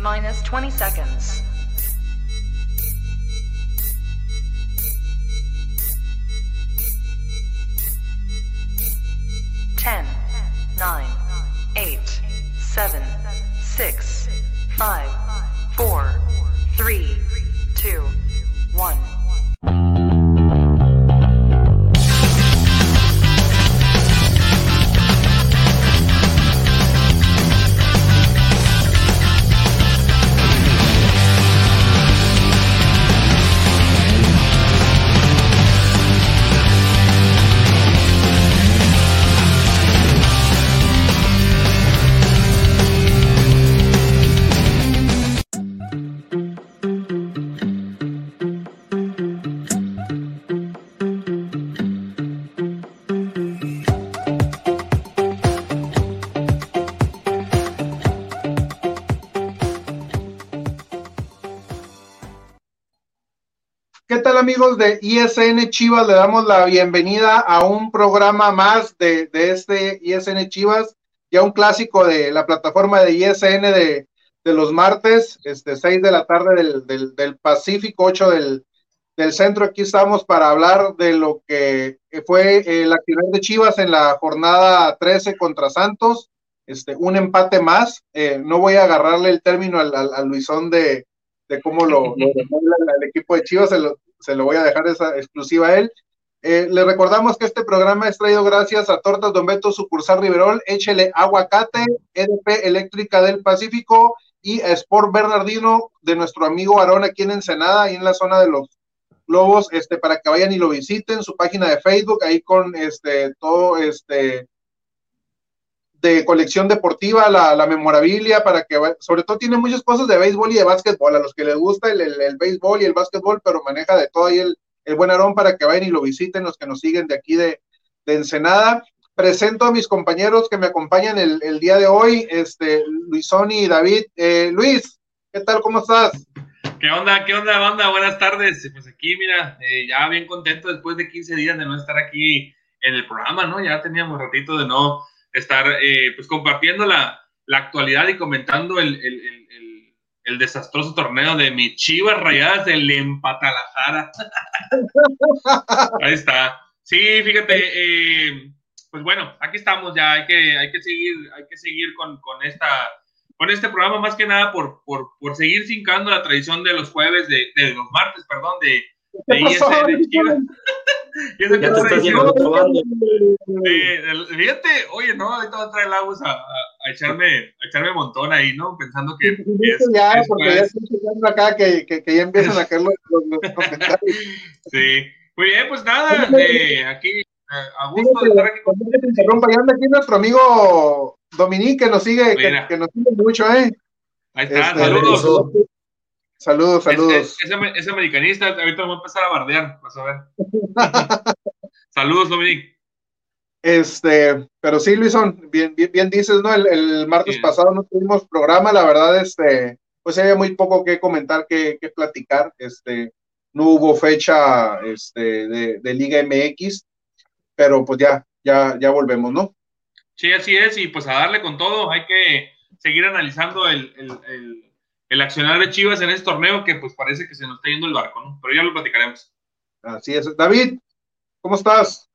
Minus 20 seconds. Ten, nine, eight, seven, six, five, amigos de ISN Chivas? Le damos la bienvenida a un programa más de, este ISN Chivas, ya un clásico de la plataforma de ISN de, los martes, este 6 de la tarde del, Pacífico, 8 del, centro. Aquí estamos para hablar de lo que fue el actividad de Chivas en la jornada 13 contra Santos. Este, un empate más. Eh, no voy a agarrarle el término al, Luisón de, cómo lo, el equipo de Chivas, se lo, se lo voy a dejar esa exclusiva a él. Eh, le recordamos que este programa es traído gracias a Tortas Don Beto, sucursal Riverol, Échele Aguacate, EDP Eléctrica del Pacífico y Sport Bernardino de nuestro amigo Aarón aquí en Ensenada, ahí en la zona de los Lobos, este, para que vayan y lo visiten, su página de Facebook, ahí con este, todo este de colección deportiva, la, memorabilia, para que, sobre todo tiene muchas cosas de béisbol y de básquetbol, a los que les gusta el, el, béisbol y el básquetbol, pero maneja de todo ahí el, el buen Aarón para que vayan y lo visiten, los que nos siguen de aquí de, de Ensenada. Presento a mis compañeros que me acompañan el, el día de hoy, este, Luisón y David. Eh, Luis, ¿qué tal? ¿Cómo estás? ¿Qué onda? ¿Qué onda, banda? Buenas tardes. Pues aquí, mira, eh, ya bien contento después de 15 días de no estar aquí en el programa, ¿no? Ya teníamos ratito de no estar eh, pues compartiendo la, la, actualidad y comentando el, el, el, desastroso torneo de mi Chivas Rayadas del Empatalajara. Ahí está. Sí, fíjate, eh, pues bueno, aquí estamos ya, hay que, hay que seguir, hay que seguir con, con esta con este programa más que nada por, por, por seguir fincando la tradición de los jueves, de los martes, perdón, de, de ISN Chivas. ya te estás yendo fíjate, oye, no, ahorita va a traer el agua a, a, echarme, a echarme montón ahí, ¿no? Pensando que. Es, ya, porque ya estoy acá que, que, que, ya empiezan a caer los, los, comentarios. Sí, muy bien, pues nada, eh, aquí, a gusto de estar aquí con interrumpa, ya anda aquí nuestro amigo Dominique, que nos sigue, que, que, nos sigue mucho, ¿eh? Ahí está, este, saludos. Saludos, saludos. Es, americanista, ahorita me voy a empezar a bardear, vas a ver. saludos, Dominic. Este, pero sí, Luisón, bien, bien, bien dices, ¿no? El, martes pasado no tuvimos programa, la verdad, este, pues había muy poco que comentar, que, que platicar, este, no hubo fecha este, de, de, Liga MX, pero pues ya, ya, ya volvemos, ¿no? Sí, así es, y pues a darle con todo, hay que seguir analizando el, el el accionar de Chivas en este torneo que pues parece que se nos está yendo el barco, ¿no? Pero ya lo platicaremos. Así es. David, ¿cómo estás?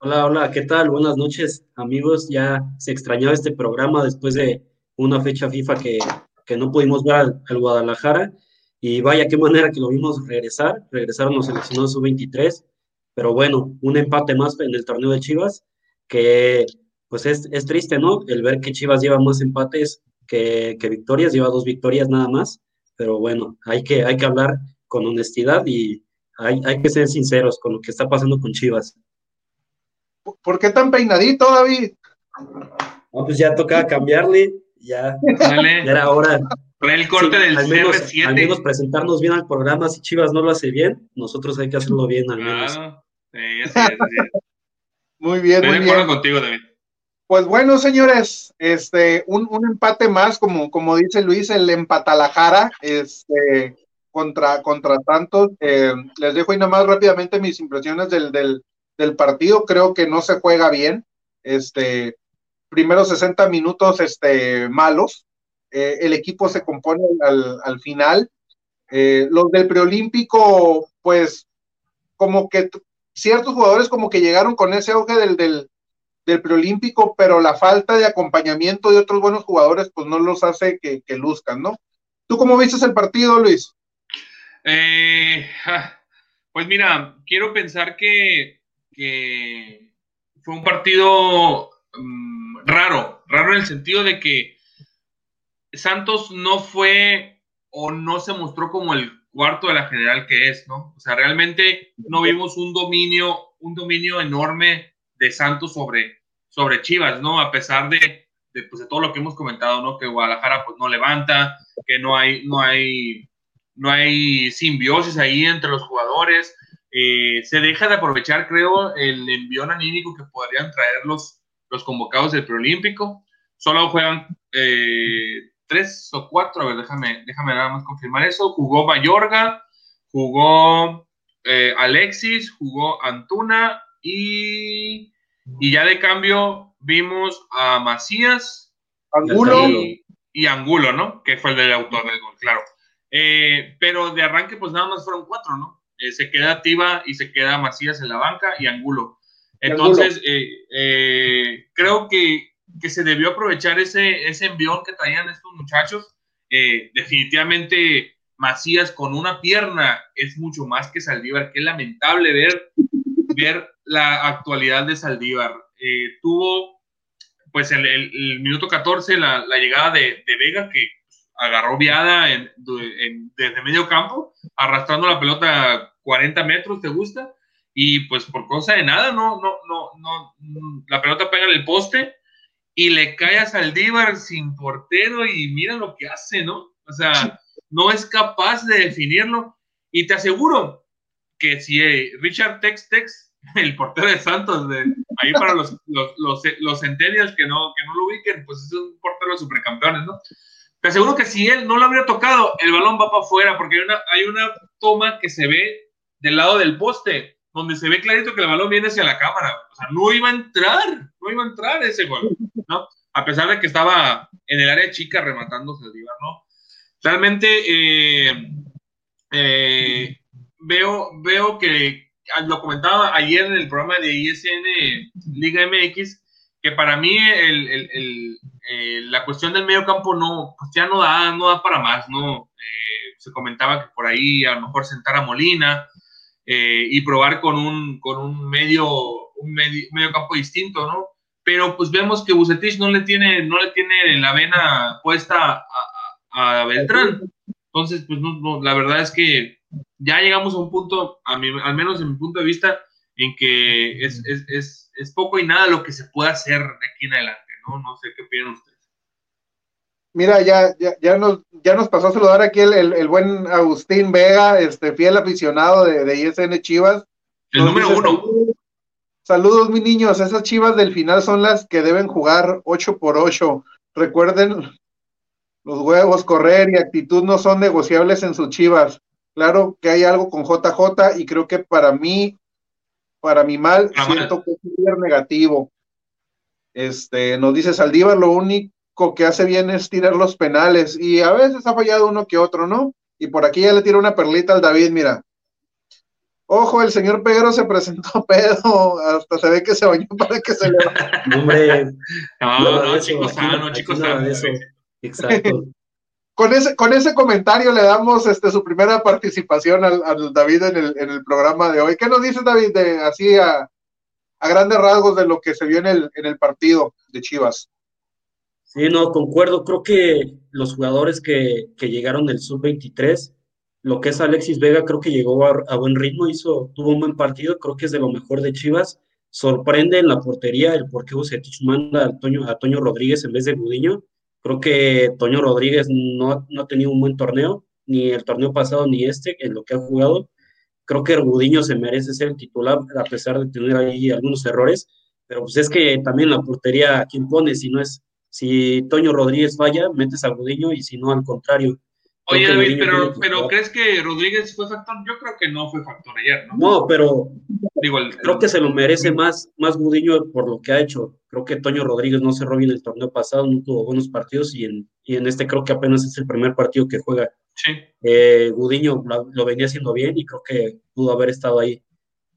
Hola, hola, ¿qué tal? Buenas noches, amigos. Ya se extrañaba este programa después de una fecha FIFA que, que no pudimos ver al, Guadalajara. Y vaya, qué manera que lo vimos regresar. Regresaron los seleccionados sub-23. Pero bueno, un empate más en el torneo de Chivas, que pues es, es triste, ¿no? El ver que Chivas lleva más empates que, victorias, lleva dos victorias nada más, pero bueno, hay que, hay que hablar con honestidad y hay, hay que ser sinceros con lo que está pasando con Chivas. ¿Por qué tan peinadito, David? No, pues ya tocaba cambiarle, ya, era hora. el corte del al menos, Al menos presentarnos bien al programa, si Chivas no lo hace bien, nosotros hay que hacerlo bien al menos. muy bien, muy bien. contigo, David. Pues bueno, señores, este, un, empate más, como, como dice Luis, el empatalajara, este, contra, contra Santos. Eh, les dejo ahí nomás rápidamente mis impresiones del, del, del, partido. Creo que no se juega bien. Este, primeros 60 minutos, este, malos. eh, el equipo se compone al, final. Eh, los del preolímpico, pues como que ciertos jugadores como que llegaron con ese auge del, del, del preolímpico, pero la falta de acompañamiento de otros buenos jugadores, pues no los hace que, luzcan, ¿no? ¿Tú cómo viste el partido, Luis? Eh, pues mira, quiero pensar que, fue un partido mm, raro, raro en el sentido de que Santos no fue o no se mostró como el cuarto de la general que es, ¿no? O sea, realmente no vimos un dominio, un dominio enorme de Santos sobre, sobre Chivas, ¿no? A pesar de, pues, de, todo lo que hemos comentado, ¿no? Que Guadalajara pues no levanta, que no hay, no hay, no hay simbiosis ahí entre los jugadores. Eh, se deja de aprovechar, creo, el envión anímico que podrían traer los, los convocados del preolímpico. Solo juegan eh, tres o cuatro, a ver, déjame, déjame nada más confirmar eso. Jugó Mayorga, jugó eh, Alexis, jugó Antuna y, y, ya de cambio vimos a Macías Angulo. Y, Angulo, ¿no? Que fue el del autor del gol, claro. Eh, pero de arranque, pues nada más fueron cuatro, ¿no? Eh, se queda Tiva y se queda Macías en la banca y Angulo. Entonces, creo que que se debió aprovechar ese, ese envión que traían estos muchachos. Eh, definitivamente Macías con una pierna es mucho más que Saldívar. Qué lamentable ver, ver la actualidad de Saldívar. Eh, tuvo, pues, el, el, minuto 14 la, la llegada de, de, Vega, que agarró viada en, desde medio campo, arrastrando la pelota 40 metros, ¿te gusta? Y pues por cosa de nada, no, no, no, no, la pelota pega en el poste y le cae a Saldívar sin portero y mira lo que hace, ¿no? O sea, no es capaz de definirlo. Y te aseguro que si eh, Richard Tex Tex, el portero de Santos, ahí para los, los, los, los centennials que no, que no lo ubiquen, pues es un portero de supercampeones, ¿no? Te aseguro que si él no lo habría tocado, el balón va para afuera, porque hay una, hay una toma que se ve del lado del poste, donde se ve clarito que el balón viene hacia la cámara. O sea, no iba a entrar, no iba a entrar ese gol. ¿no? A pesar de que estaba en el área chica rematando Saldívar, ¿no? Realmente eh, eh, veo, veo que, lo comentaba ayer en el programa de ISN Liga MX, que para mí la cuestión del medio campo no, pues ya no da, no da para más, ¿no? Eh, se comentaba que por ahí a lo mejor sentar a Molina y probar con un, con un medio, un medio campo distinto, ¿no? pero pues vemos que Bucetich no le tiene, no le tiene la vena puesta a, Beltrán. Entonces, pues no, la verdad es que ya llegamos a un punto, a al menos en mi punto de vista, en que es, es, es, es, poco y nada lo que se puede hacer de aquí en adelante, ¿no? No sé qué opinan ustedes. Mira, ya, ya, ya, nos, ya nos pasó a saludar aquí el, el, buen Agustín Vega, este fiel aficionado de, de ISN Chivas. El número uno. Saludos, mis niños. Esas chivas del final son las que deben jugar 8 por 8. Recuerden, los huevos, correr y actitud no son negociables en sus chivas. Claro que hay algo con JJ y creo que para mí, para mi mal, siento que es negativo. Este, nos dice Saldívar, lo único que hace bien es tirar los penales y a veces ha fallado uno que otro, ¿no? Y por aquí ya le tiro una perlita al David, mira. Ojo, el señor Peguero se presentó pedo, hasta se ve que se bañó para que se le. Hombre. No, no, no chicos sano, chicos sano. Exacto. Con ese, con ese comentario le damos este, su primera participación al, David en el, en el, programa de hoy. ¿Qué nos dice David de, así a, a, grandes rasgos de lo que se vio en el, en el partido de Chivas? Sí, no, concuerdo. Creo que los jugadores que, que llegaron del sub-23 lo que es Alexis Vega creo que llegó a, buen ritmo, hizo, tuvo un buen partido, creo que es de lo mejor de Chivas. Sorprende en la portería el por qué Bucetich manda a Toño, a Toño Rodríguez en vez de Gudiño. Creo que Toño Rodríguez no, no ha tenido un buen torneo, ni el torneo pasado ni este, en lo que ha jugado. Creo que Gudiño se merece ser el titular, a pesar de tener ahí algunos errores. Pero pues es que también la portería, ¿quién pone? Si no es, si Toño Rodríguez falla, metes a Gudiño y si no, al contrario Oye, David, pero, pero ¿crees que Rodríguez fue factor? Yo creo que no fue factor ayer, ¿no? No, pero Digo, creo que se lo merece más, más Gudiño por lo que ha hecho. Creo que Toño Rodríguez no cerró bien el torneo pasado, no tuvo buenos partidos y en, y en este creo que apenas es el primer partido que juega. Sí. Eh, Gudiño lo, venía haciendo bien y creo que pudo haber estado ahí.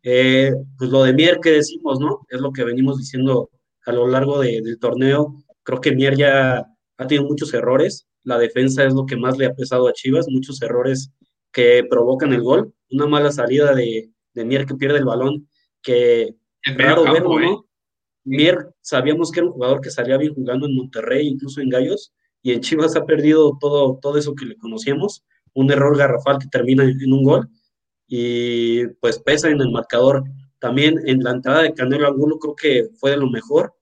Eh, pues lo de Mier que decimos, ¿no? Es lo que venimos diciendo a lo largo del torneo. Creo que Mier ya ha tenido muchos errores la defensa es lo que más le ha pesado a Chivas, muchos errores que provocan el gol, una mala salida de, de Mier que pierde el balón, que es raro verlo, ¿no? ¿eh? Mier sabíamos que era un jugador que salía bien jugando en Monterrey, incluso en Gallos, y en Chivas ha perdido todo, todo eso que le conocíamos, un error garrafal que termina en un gol, y pues pesa en el marcador. También en la entrada de Canelo Angulo creo que fue de lo mejor,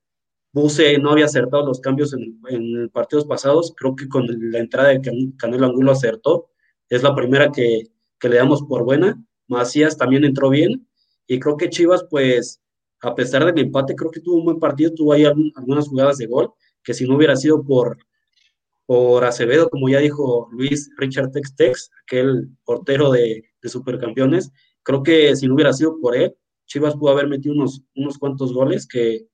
Buse no había acertado los cambios en, partidos pasados. Creo que con la entrada de Canelo Angulo acertó. Es la primera que, que, le damos por buena. Macías también entró bien. Y creo que Chivas, pues, a pesar del empate, creo que tuvo un buen partido. Tuvo ahí algunas jugadas de gol que si no hubiera sido por, por Acevedo, como ya dijo Luis Richard Tex Tex, aquel portero de, de supercampeones, creo que si no hubiera sido por él, Chivas pudo haber metido unos, unos cuantos goles que,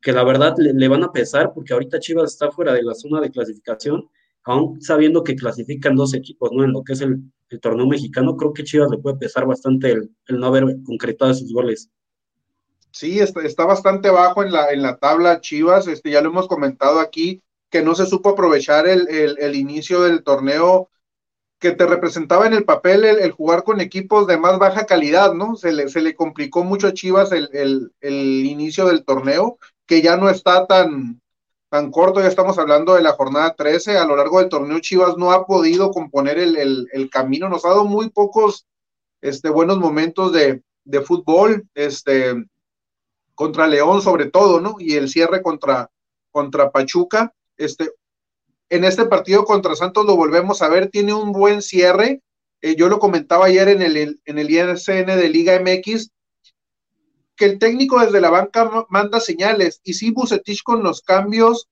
que la verdad le, van a pesar porque ahorita Chivas está fuera de la zona de clasificación, aún sabiendo que clasifican dos equipos, ¿no? En lo que es el, torneo mexicano, creo que Chivas le puede pesar bastante el, no haber concretado sus goles. Sí, está, está, bastante bajo en la, en la tabla Chivas, este, ya lo hemos comentado aquí, que no se supo aprovechar el, el, inicio del torneo que te representaba en el papel el, jugar con equipos de más baja calidad, ¿no? Se le, se le complicó mucho a Chivas el, el, inicio del torneo que ya no está tan, tan corto, ya estamos hablando de la jornada 13, a lo largo del torneo Chivas no ha podido componer el, camino, nos ha dado muy pocos este, buenos momentos de, fútbol, este, contra León sobre todo, ¿no? Y el cierre contra, contra Pachuca, este, en este partido contra Santos lo volvemos a ver, tiene un buen cierre, eh, yo lo comentaba ayer en el, en el ISN de Liga MX, que el técnico desde la banca manda señales y sí Bucetich con los cambios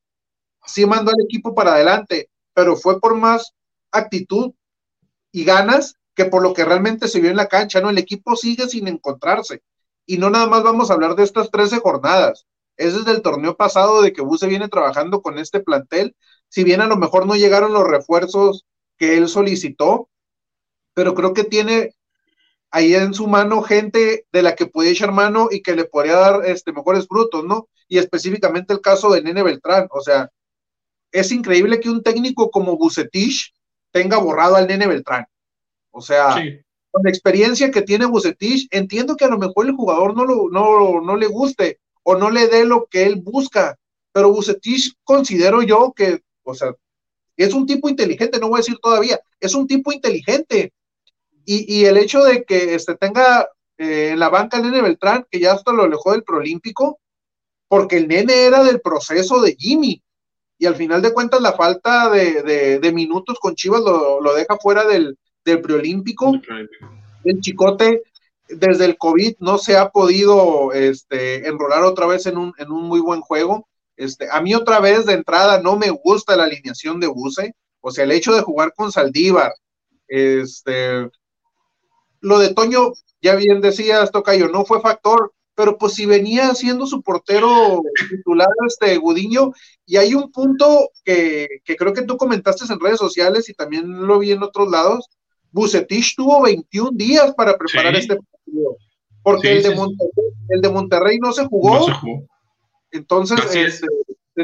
sí mandó al equipo para adelante, pero fue por más actitud y ganas que por lo que realmente se vio en la cancha, ¿no? El equipo sigue sin encontrarse y no nada más vamos a hablar de estas 13 jornadas, es desde el torneo pasado de que Buse viene trabajando con este plantel, si bien a lo mejor no llegaron los refuerzos que él solicitó, pero creo que tiene ahí en su mano gente de la que puede echar mano y que le podría dar este, mejores frutos, ¿no? Y específicamente el caso de Nene Beltrán, o sea, es increíble que un técnico como Bucetich tenga borrado al Nene Beltrán. O sea, con la experiencia que tiene Bucetich, entiendo que a lo mejor el jugador no, lo, no, no le guste o no le dé lo que él busca, pero Bucetich considero yo que, o sea, es un tipo inteligente, no voy a decir todavía, es un tipo inteligente, y, el hecho de que este, tenga eh, en la banca el nene Beltrán, que ya hasta lo alejó del Prolímpico, porque el nene era del proceso de Jimmy. Y al final de cuentas, la falta de, minutos con Chivas lo, deja fuera del, del preolímpico. El chicote, desde el COVID, no se ha podido este, enrolar otra vez en un, en un muy buen juego. Este, a mí otra vez de entrada no me gusta la alineación de Buse, o sea, el hecho de jugar con Saldívar, este, lo de Toño, ya bien decías, Tocayo, no fue factor, pero pues si venía siendo su portero titular, este Gudiño, y hay un punto que, creo que tú comentaste en redes sociales y también lo vi en otros lados, Bucetich tuvo 21 días para preparar este partido, porque el, de Monterrey, el de Monterrey no se jugó, entonces este,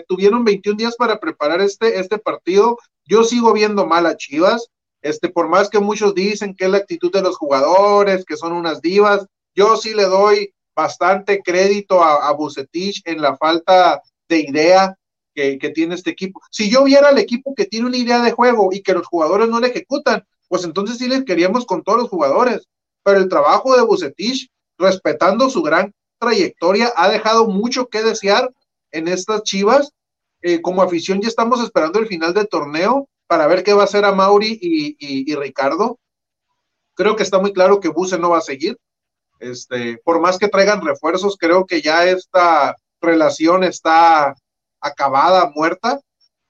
tuvieron 21 días para preparar este, este partido, yo sigo viendo mal a Chivas, este, por más que muchos dicen que es la actitud de los jugadores, que son unas divas, yo sí le doy bastante crédito a, a Bucetich en la falta de idea que, tiene este equipo. Si yo viera al equipo que tiene una idea de juego y que los jugadores no la ejecutan, pues entonces sí les queríamos con todos los jugadores. Pero el trabajo de Bucetich, respetando su gran trayectoria, ha dejado mucho que desear en estas chivas. Eh, como afición ya estamos esperando el final del torneo para ver qué va a hacer a Mauri y, Ricardo. Creo que está muy claro que Buse no va a seguir. Este, por más que traigan refuerzos, creo que ya esta relación está acabada, muerta.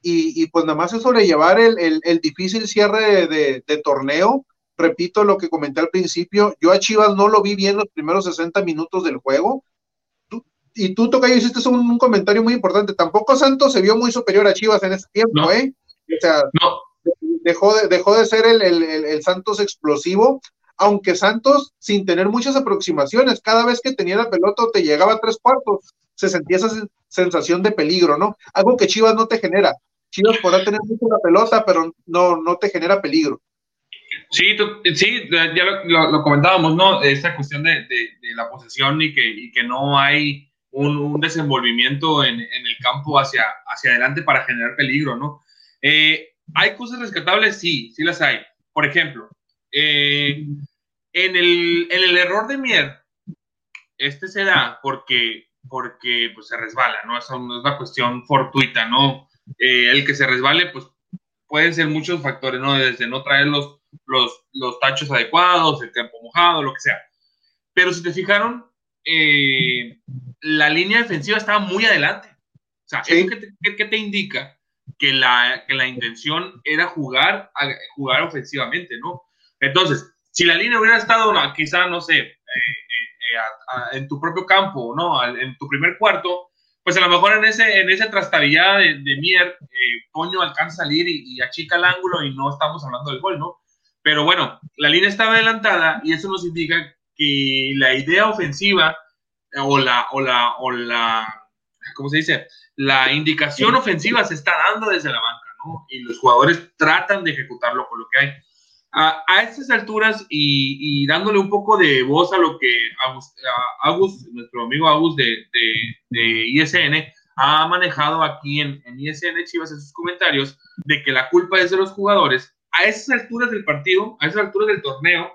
y, pues nada más es sobrellevar el, el, difícil cierre de, de, torneo. Repito lo que comenté al principio, yo a Chivas no lo vi bien los primeros 60 minutos del juego. y tú, Tocayo, hiciste un, un, comentario muy importante. Tampoco Santos se vio muy superior a Chivas en ese tiempo, ¿eh? O sea, dejó, de, dejó de ser el, el, el Santos explosivo aunque Santos, sin tener muchas aproximaciones, cada vez que tenía la pelota te llegaba a tres cuartos, se sentía esa sensación de peligro, ¿no? Algo que Chivas no te genera. Chivas podrá tener mucho la pelota, pero no, no te genera peligro. Sí, sí, ya lo, comentábamos, ¿no? Esta cuestión de, la posesión y que, que no hay un, desenvolvimiento en, el campo hacia, hacia adelante para generar peligro, ¿no? Eh, ¿Hay cosas rescatables? Sí, sí las hay. Por ejemplo, eh, en, el, en el error de Mier, este se da porque, porque pues, se resbala, ¿no? Eso no es una cuestión fortuita, ¿no? Eh, el que se resbale, pues pueden ser muchos factores, ¿no? Desde no traer los, los, los tachos adecuados, el campo mojado, lo que sea. Pero si te fijaron, eh, la línea defensiva estaba muy adelante. O sea, ¿eso qué te, indica? Que la, que la intención era jugar, jugar ofensivamente, ¿no? Entonces, si la línea hubiera estado quizá, no sé, eh, eh, eh, en tu propio campo, ¿no? En tu primer cuarto, pues a lo mejor en ese, en esa trastabillada de, de Mier, Poño alcanza a salir y, achica el ángulo y no estamos hablando del gol, ¿no? Pero bueno, la línea estaba adelantada y eso nos indica que la idea ofensiva o la, o la, o la, ¿cómo se dice? La indicación ofensiva se está dando desde la banca, ¿no? Y los jugadores tratan de ejecutarlo con lo que hay a, estas alturas y, dándole un poco de voz a lo que Agus, nuestro amigo Agus de, ISN, ha manejado aquí en, ISN Chivas en sus comentarios, de que la culpa es de los jugadores, a esas alturas del partido, a esas alturas del torneo,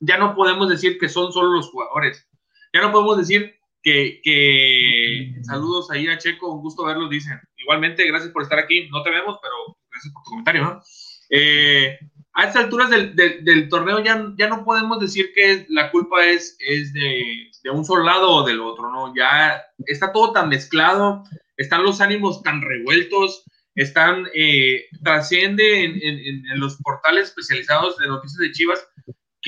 ya no podemos decir que son solo los jugadores. Ya no podemos decir que, que saludos ahí a Checo, un gusto verlos, dicen. Igualmente, gracias por estar aquí. No te vemos, pero gracias por tu comentario, ¿no? Eh, a estas alturas del, torneo ya, ya no podemos decir que la culpa es, es de, un solo lado o del otro, ¿no? Ya está todo tan mezclado, están los ánimos tan revueltos, están, eh, trasciende en, los portales especializados de noticias de Chivas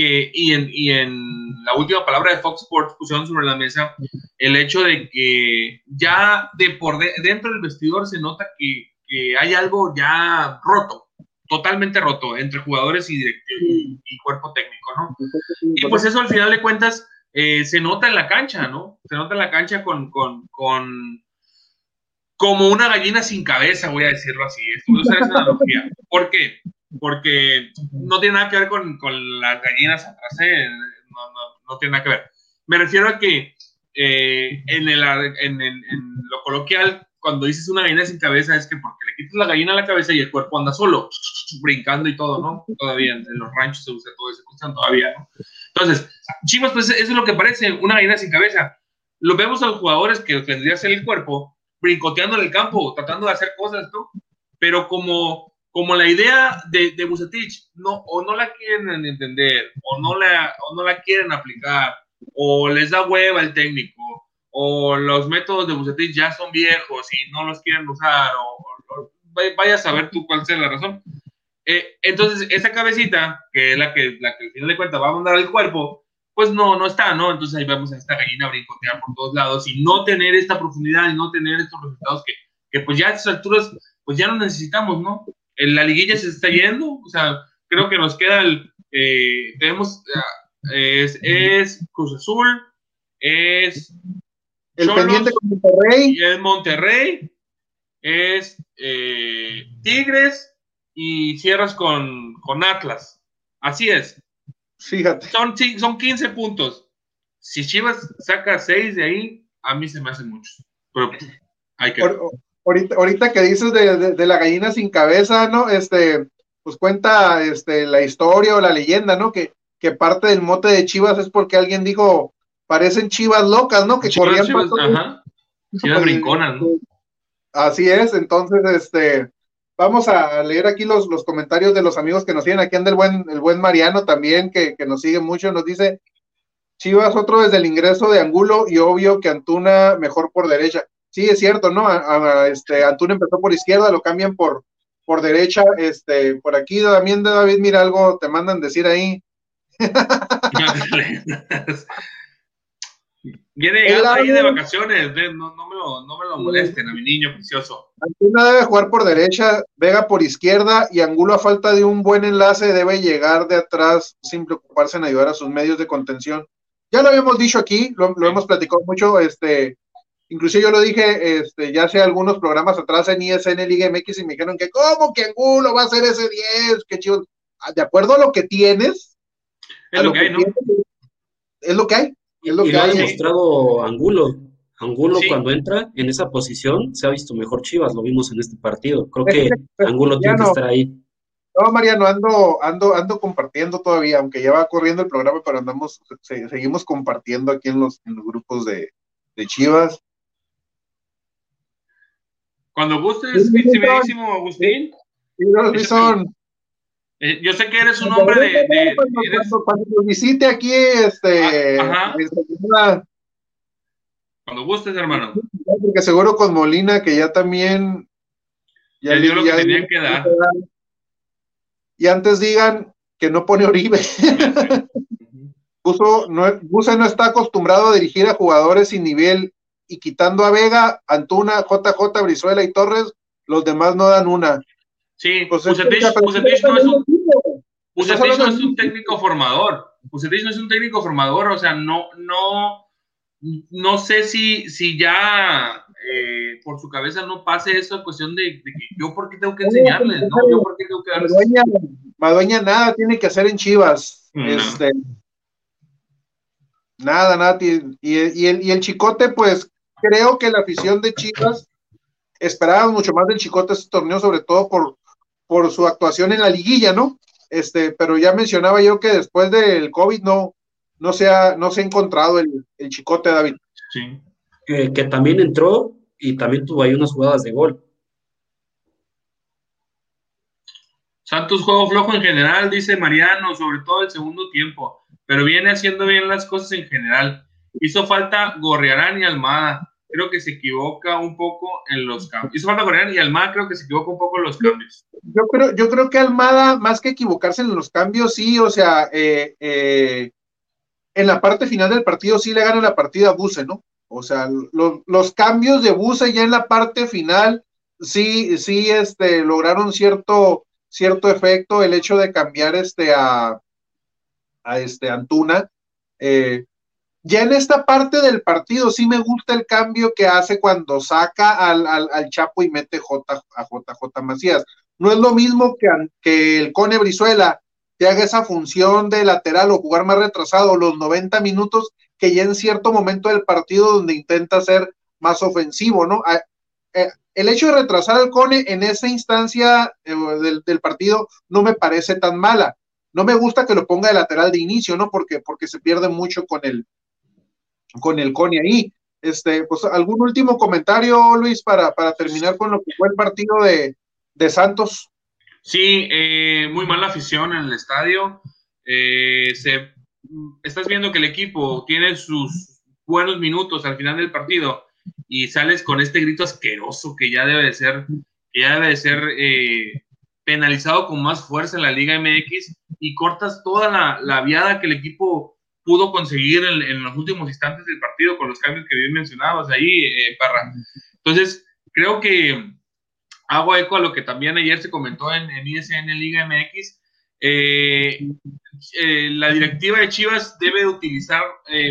que, y, en, y en la última palabra de Fox Sports pusieron sobre la mesa el hecho de que ya de por dentro del vestidor se nota que, que hay algo ya roto, totalmente roto entre jugadores y, y, cuerpo técnico, ¿no? Y pues eso al final de cuentas eh, se nota en la cancha, ¿no? Se nota en la cancha con, con, con como una gallina sin cabeza, voy a decirlo así. Voy a usar esa analogía. ¿Por qué? Porque no tiene nada que ver con, con las gallinas atrás, ¿eh? no, no, no, tiene nada que ver. Me refiero a que eh, en, el, en, en, en, lo coloquial cuando dices una gallina sin cabeza es que porque le quitas la gallina a la cabeza y el cuerpo anda solo, brincando y todo, ¿no? Todavía en, los ranchos se usa todo eso, todavía, ¿no? Entonces, Chivas, pues eso es lo que parece, una gallina sin cabeza. Lo vemos a los jugadores que tendría que ser el cuerpo, brincoteando en el campo, tratando de hacer cosas, ¿no? Pero como, como la idea de, de Bucetich no, o no la quieren entender, o no, la, o no la quieren aplicar, o les da hueva el técnico, o los métodos de Bucetich ya son viejos y no los quieren usar, o, vaya a saber tú cuál sea la razón. Eh, entonces, esa cabecita, que es la que, la que al final de cuentas va a mandar al cuerpo, pues no, no está, ¿no? Entonces ahí vemos a esta gallina brincotear por todos lados y no tener esta profundidad y no tener estos resultados que, que pues ya a estas alturas, pues ya no necesitamos, ¿no? En la liguilla se está yendo, o sea, creo que nos queda el, eh, tenemos, eh, es, es Cruz Azul, es el pendiente con Monterrey. Y es Monterrey, es eh, Tigres y cierras con, con, Atlas. Así es. Fíjate. Son, son 15 puntos. Si Chivas saca 6 de ahí, a mí se me hacen muchos. Pero hay que. Ahorita, ahorita que dices de, de, la gallina sin cabeza, ¿no? Este, pues cuenta este, la historia o la leyenda, ¿no? Que, que parte del mote de Chivas es porque alguien dijo, parecen chivas locas, ¿no? Que corrían chivas, ajá. Chivas brinconas, ¿no? Así es, entonces, este, vamos a leer aquí los, los comentarios de los amigos que nos siguen. Aquí anda el buen, el buen Mariano también, que, que nos sigue mucho, nos dice, Chivas otro desde el ingreso de Angulo y obvio que Antuna mejor por derecha. Sí, es cierto, ¿no? este, Antuna empezó por izquierda, lo cambian por, por derecha, este, por aquí también David, mira algo, te mandan decir ahí. Viene llegando ahí de vacaciones, no, no, me lo, no, me lo, molesten a mi niño precioso. Antuna debe jugar por derecha, Vega por izquierda y Angulo a falta de un buen enlace debe llegar de atrás sin preocuparse en ayudar a sus medios de contención. Ya lo habíamos dicho aquí, lo, hemos platicado mucho, este, inclusive yo lo dije este, ya hace algunos programas atrás en ISN Liga MX y me dijeron que cómo que Angulo va a ser ese 10, qué chido. Ah, de acuerdo a lo que tienes, es lo, que, hay, ¿no? es lo que hay. Es lo y que ha demostrado Angulo. Angulo cuando entra en esa posición se ha visto mejor Chivas, lo vimos en este partido. Creo que Angulo tiene que estar ahí. No, Mariano, ando, ando, ando compartiendo todavía, aunque ya va corriendo el programa, pero andamos, seguimos compartiendo aquí en los, grupos de, Chivas. Cuando gustes, mi Agustín. Son, eh, yo sé que eres un hombre de. Cuando, visite aquí, este. Ah, cuando gustes, hermano. Porque seguro con Molina, que ya también. Ya dio lo que tenían que dar. Y antes digan que no pone Oribe. Buso no, no está acostumbrado a dirigir a jugadores sin nivel y quitando a Vega, Antuna, JJ, Brizuela y Torres, los demás no dan una. Sí, pues no es un, no es un técnico formador. Bucetich no es un técnico formador, o sea, no, no, no sé si, si ya eh, por su cabeza no pase eso cuestión de, que yo por qué tengo que enseñarles, ¿no? Yo por qué tengo que darles. Madueña, nada tiene que hacer en Chivas. Este, nada, nada. Y, y, el, y el Chicote, pues creo que la afición de Chivas esperaba mucho más del Chicote este torneo, sobre todo por, por su actuación en la liguilla, ¿no? Este, pero ya mencionaba yo que después del COVID no, no se ha, no se ha encontrado el, chicote David. Sí. Que, también entró y también tuvo ahí unas jugadas de gol. Santos juego flojo en general, dice Mariano, sobre todo el segundo tiempo, pero viene haciendo bien las cosas en general. Hizo falta Gorriarán y Almada creo que se equivoca un poco en los cambios. Hizo falta Coreano y Almada creo que se equivoca un poco en los cambios. Yo creo, yo creo que Almada, más que equivocarse en los cambios, sí, o sea, eh, eh, en la parte final del partido sí le gana la partida a Buse, ¿no? O sea, los cambios de Buse ya en la parte final sí, sí, este, lograron cierto, cierto efecto, el hecho de cambiar este a, a este Antuna. Eh, ya en esta parte del partido sí me gusta el cambio que hace cuando saca al, Chapo y mete J, a JJ Macías. No es lo mismo que, que el Cone Brizuela te haga esa función de lateral o jugar más retrasado los 90 minutos que ya en cierto momento del partido donde intenta ser más ofensivo, ¿no? Eh, el hecho de retrasar al Cone en esa instancia eh, del, del, partido no me parece tan mala. No me gusta que lo ponga de lateral de inicio, ¿no? Porque, porque se pierde mucho con el, con el CONI ahí. Este, pues, ¿algún último comentario, Luis, para, para terminar con lo que fue el partido de, Santos? Sí, eh, muy mala afición en el estadio. Eh, se, estás viendo que el equipo tiene sus buenos minutos al final del partido y sales con este grito asqueroso que ya debe de ser, que ya debe de ser eh, penalizado con más fuerza en la Liga MX y cortas toda la, la viada que el equipo pudo conseguir en, los últimos instantes del partido con los cambios que bien mencionabas ahí, eh, Parra. Entonces, creo que hago eco a lo que también ayer se comentó en, en ISN Liga MX. Eh, eh, la directiva de Chivas debe utilizar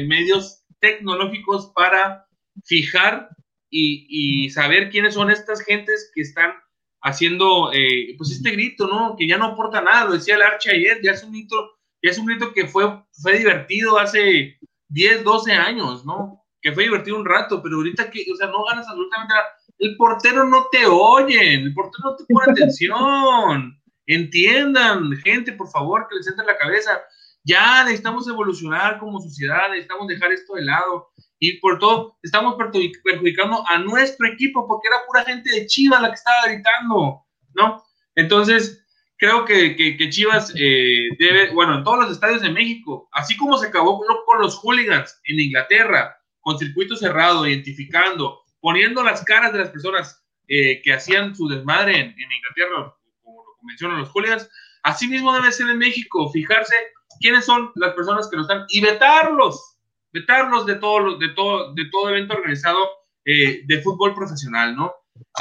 medios tecnológicos para fijar y, y, saber quiénes son estas gentes que están haciendo pues este grito, ¿no? Que ya no aporta nada, lo decía el Arche ayer, ya es un es un grito que fue, fue divertido hace 10, 12 años, ¿no? Que fue divertido un rato, pero ahorita que, o sea, no ganas absolutamente nada. El portero no te oye, el portero no te pone atención. Entiendan, gente, por favor, que les entre la cabeza. Ya necesitamos evolucionar como sociedad, necesitamos dejar esto de lado. Y por todo, estamos perjudicando a nuestro equipo porque era pura gente de Chivas la que estaba gritando, ¿no? Entonces, creo que, que, Chivas eh, debe, bueno, en todos los estadios de México, así como se acabó con los hooligans en Inglaterra, con circuito cerrado, identificando, poniendo las caras de las personas eh, que hacían su desmadre en, Inglaterra, como lo mencionan los Julians, así mismo debe ser en México, fijarse quiénes son las personas que nos están y vetarlos, vetarlos de todo, de todo, de todo evento organizado eh, de fútbol profesional, ¿no?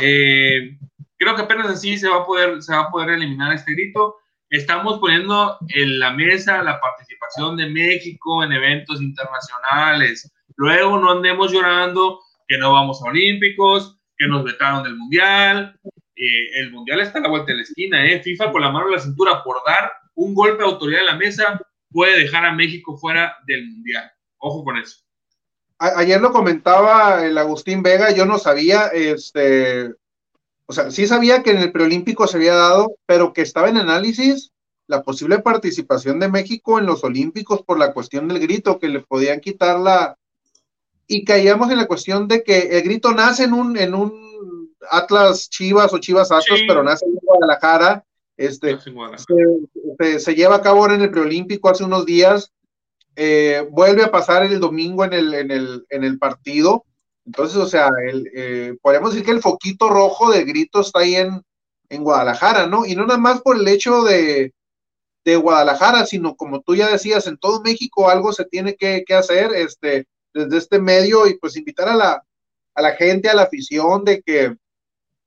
Eh, creo que apenas así se va a poder, se va a poder eliminar este grito. Estamos poniendo en la mesa la participación de México en eventos internacionales. Luego no andemos llorando que no vamos a Olímpicos, que nos vetaron del Mundial. Eh, el Mundial está a la vuelta de la esquina, ¿eh? FIFA con la mano en la cintura por dar un golpe de autoridad en la mesa puede dejar a México fuera del Mundial. Ojo con eso. ayer lo comentaba el Agustín Vega, yo no sabía, este, o sea, sí sabía que en el preolímpico se había dado, pero que estaba en análisis la posible participación de México en los Olímpicos por la cuestión del grito, que le podían quitar la... Y caíamos en la cuestión de que el grito nace en un, en un Atlas Chivas o Chivas Atlas, pero nace en Guadalajara. Este, Se, se, lleva a cabo ahora en el preolímpico hace unos días eh, vuelve a pasar el domingo en el, en el, en el partido. Entonces, o sea, el, eh, podríamos decir que el foquito rojo de grito está ahí en, en Guadalajara, ¿no? Y no nada más por el hecho de, de Guadalajara, sino como tú ya decías, en todo México algo se tiene que, hacer este, desde este medio y pues invitar a la, a la gente, a la afición de que,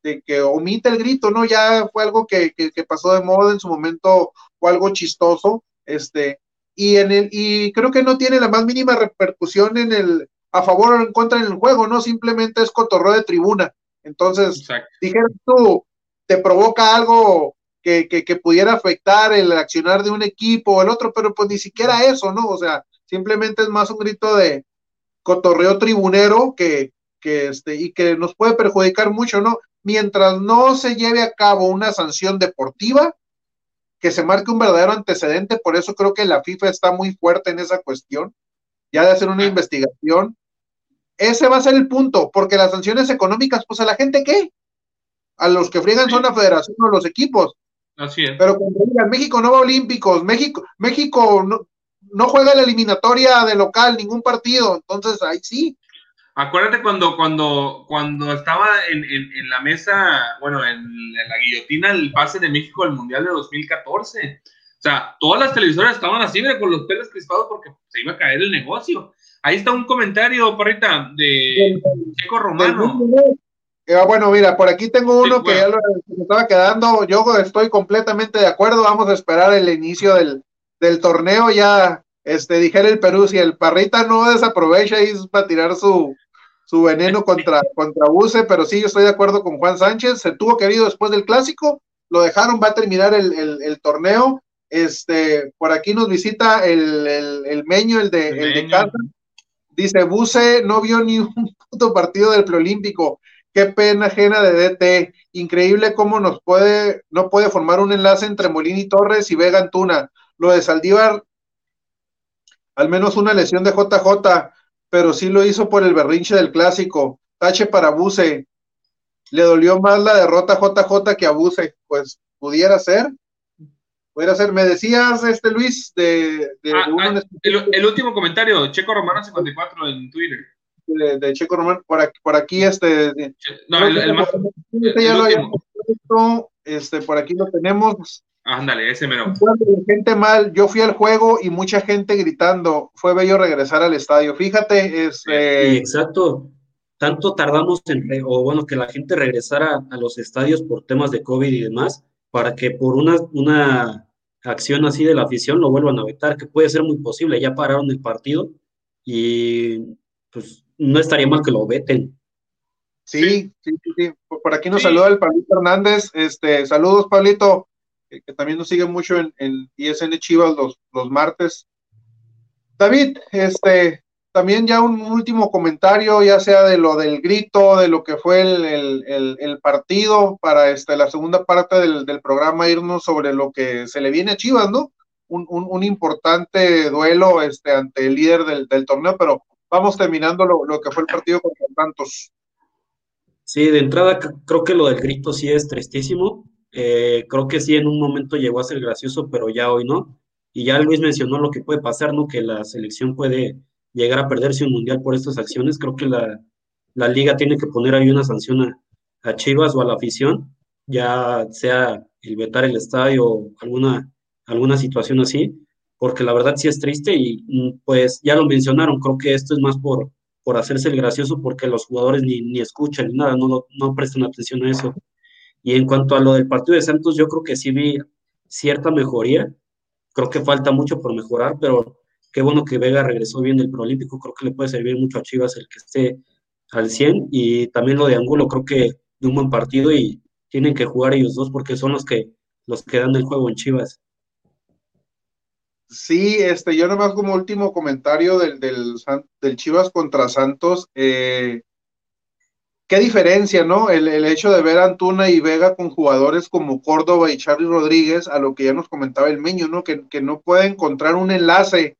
de que omita el grito, ¿no? Ya fue algo que, que, que pasó de moda en su momento, fue algo chistoso, este, y, en el, y creo que no tiene la más mínima repercusión en el a favor o en contra en el juego, ¿no? Simplemente es cotorreo de tribuna. Entonces, dijeron tú, te provoca algo que, que, que, pudiera afectar el accionar de un equipo o el otro, pero pues ni siquiera eso, ¿no? O sea, simplemente es más un grito de cotorreo tribunero que, que este, y que nos puede perjudicar mucho, ¿no? Mientras no se lleve a cabo una sanción deportiva, que se marque un verdadero antecedente, por eso creo que la FIFA está muy fuerte en esa cuestión, ya de hacer una investigación. Ese va a ser el punto, porque las sanciones económicas, pues a la gente qué? A los que friegan son la federación o los equipos. Así es. Pero cuando digan México no va a Olímpicos, México, México no, no juega la eliminatoria de local, ningún partido, entonces ahí sí, Acuérdate cuando, cuando, cuando estaba en, en, la mesa, bueno, en, la guillotina el pase de México al Mundial de 2014. O sea, todas las televisoras estaban así, con los pelos crispados porque se iba a caer el negocio. Ahí está un comentario, Parrita, de Checo Romano. Eh, bueno, mira, por aquí tengo uno que ya lo, me estaba quedando. Yo estoy completamente de acuerdo. Vamos a esperar el inicio del, del torneo. Ya este, dijera el Perú, si el Parrita no desaprovecha y para tirar su, su veneno contra, contra Buse, pero sí, yo estoy de acuerdo con Juan Sánchez, se tuvo querido después del clásico, lo dejaron, va a terminar el, el, torneo, este, por aquí nos visita el, el Meño, el de, el, de casa, dice, Buse no vio ni un puto partido del preolímpico, qué pena ajena de DT, increíble cómo nos puede, no puede formar un enlace entre Molini Torres y Vega Antuna, lo de Saldívar al menos una lesión de JJ, pero sí lo hizo por el berrinche del clásico. Tache para Buse. Le dolió más la derrota JJ que a Buse. Pues pudiera ser. Pudiera ser. Me decías, este Luis, de. Ah, ah, el, último comentario, Checo Romano 54 en Twitter. De, Checo Romano, por aquí, por aquí este. No, el, más. este, por aquí lo tenemos. Ándale, ese mero. Gente mal, yo fui al juego y mucha gente gritando. Fue bello regresar al estadio. Fíjate, es. Este, exacto. Tanto tardamos en, o bueno, que la gente regresara a los estadios por temas de COVID y demás, para que por una, una acción así de la afición lo vuelvan a vetar, que puede ser muy posible. Ya pararon el partido y pues no estaría mal que lo veten. Sí, sí, sí, sí. Por aquí nos saluda el Pablito Hernández. Este, saludos, Pablito que, también nos sigue mucho en, en ISN Chivas los, los martes. David, este, también ya un último comentario, ya sea de lo del grito, de lo que fue el, el, partido, para este, la segunda parte del, del, programa irnos sobre lo que se le viene a Chivas, ¿no? Un, un, un importante duelo este, ante el líder del, del torneo, pero vamos terminando lo, lo, que fue el partido contra Santos. Sí, de entrada creo que lo del grito sí es tristísimo. Eh, creo que sí, en un momento llegó a ser gracioso, pero ya hoy no. Y ya Luis mencionó lo que puede pasar, ¿no? Que la selección puede llegar a perderse un mundial por estas acciones. Creo que la, la liga tiene que poner ahí una sanción a, a Chivas o a la afición, ya sea el vetar el estadio o alguna, alguna situación así, porque la verdad sí es triste y mm, pues ya lo mencionaron, creo que esto es más por, por hacerse el gracioso porque los jugadores ni, ni escuchan ni nada, no, no prestan atención a eso. Y en cuanto a lo del partido de Santos, yo creo que sí vi cierta mejoría, creo que falta mucho por mejorar, pero qué bueno que Vega regresó bien del Proolímpico, creo que le puede servir mucho a Chivas el que esté al 100 y también lo de Angulo, creo que de un buen partido y tienen que jugar ellos dos porque son los que los que dan el juego en Chivas. Sí, este, yo nomás como último comentario del, del, del Chivas contra Santos, eh, qué diferencia, ¿no? El, el, hecho de ver a Antuna y Vega con jugadores como Córdoba y Charlie Rodríguez, a lo que ya nos comentaba el Meño, ¿no? Que, que no puede encontrar un enlace,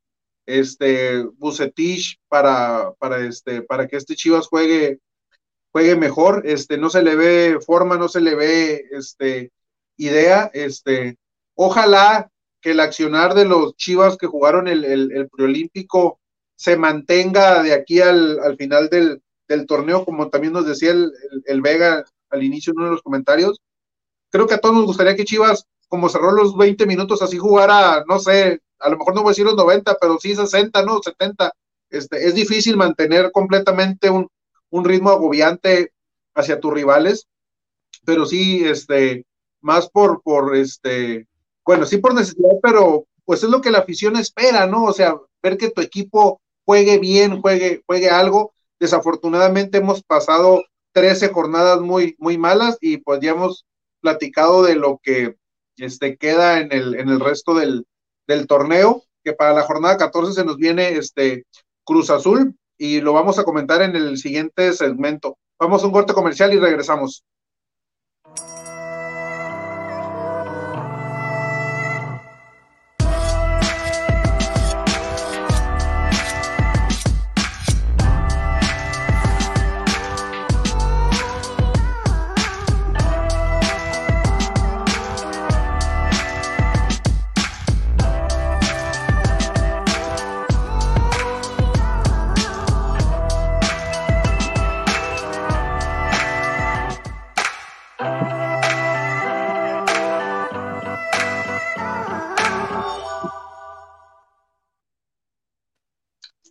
este, Bucetich para, para, este, para que este Chivas juegue, juegue mejor, este, no se le ve forma, no se le ve, este, idea, este, ojalá que el accionar de los Chivas que jugaron el, el, preolímpico se mantenga de aquí al, al final del, del, torneo, como también nos decía el, el, Vega al inicio en uno de los comentarios. Creo que a todos nos gustaría que Chivas, como cerró los 20 minutos, así jugara, no sé, a lo mejor no voy a decir los 90, pero sí 60, ¿no? 70. Este, es difícil mantener completamente un, un ritmo agobiante hacia tus rivales, pero sí, este, más por, por este, bueno, sí por necesidad, pero pues es lo que la afición espera, ¿no? O sea, ver que tu equipo juegue bien, juegue, juegue algo. Desafortunadamente hemos pasado 13 jornadas muy, muy malas y pues ya hemos platicado de lo que este, queda en el, en el resto del, del torneo, que para la jornada 14 se nos viene este Cruz Azul y lo vamos a comentar en el siguiente segmento. Vamos a un corte comercial y regresamos.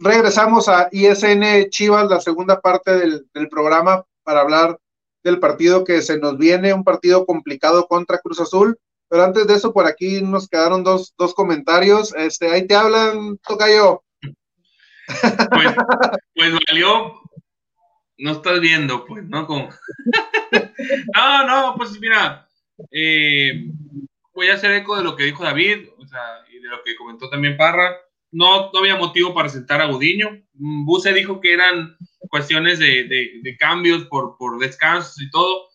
Regresamos a ISN Chivas, la segunda parte del, programa, para hablar del partido que se nos viene, un partido complicado contra Cruz Azul. Pero antes de eso, por aquí nos quedaron dos, dos comentarios. Este, ahí te hablan, Tocayo. Pues, pues valió, no estás viendo, pues, ¿no? Como... no, no, pues mira, eh, voy a hacer eco de lo que dijo David, o sea, y de lo que comentó también Parra no, no había motivo para sentar a Gudiño. Mm, Buse dijo que eran cuestiones de, de, cambios por, por descansos y todo,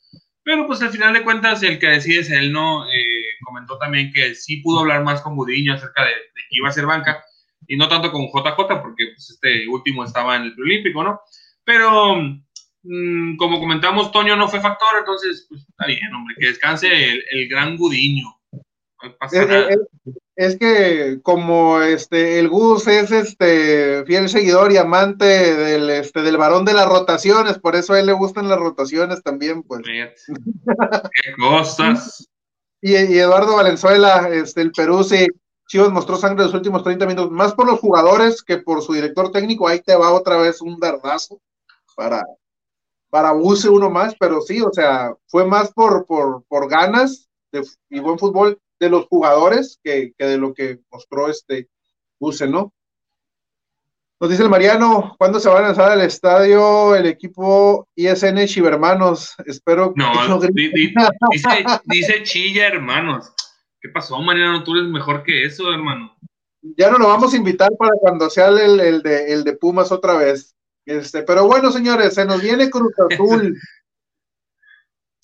pero pues al final de cuentas el que decide es él, ¿no? Eh, comentó también que sí pudo hablar más con Gudiño acerca de, que iba a ser banca y no tanto con JJ porque pues, este último estaba en el preolímpico, ¿no? Pero mmm, como comentamos, Toño no fue factor, entonces pues está bien, hombre, que descanse el, gran Gudiño. Es que como este el Gus es este fiel seguidor y amante del este del varón de las rotaciones, por eso a él le gustan las rotaciones también, pues. Qué cosas. Y, y, Eduardo Valenzuela, este el Perú sí Chivas mostró sangre los últimos 30 minutos, más por los jugadores que por su director técnico, ahí te va otra vez un verdazo para para Buse uno más, pero sí, o sea, fue más por por por ganas de, y buen fútbol de los jugadores que, que de lo que mostró este Buse, ¿no? Nos dice el Mariano, ¿cuándo se va a lanzar al estadio el equipo ISN Chivermanos? Espero no, que no dice, dice Chilla Hermanos. ¿Qué pasó, Mariano? Tú eres mejor que eso, hermano. Ya no lo vamos a invitar para cuando sea el, el, de, el de Pumas otra vez. Este, pero bueno, señores, se nos viene Cruz Azul.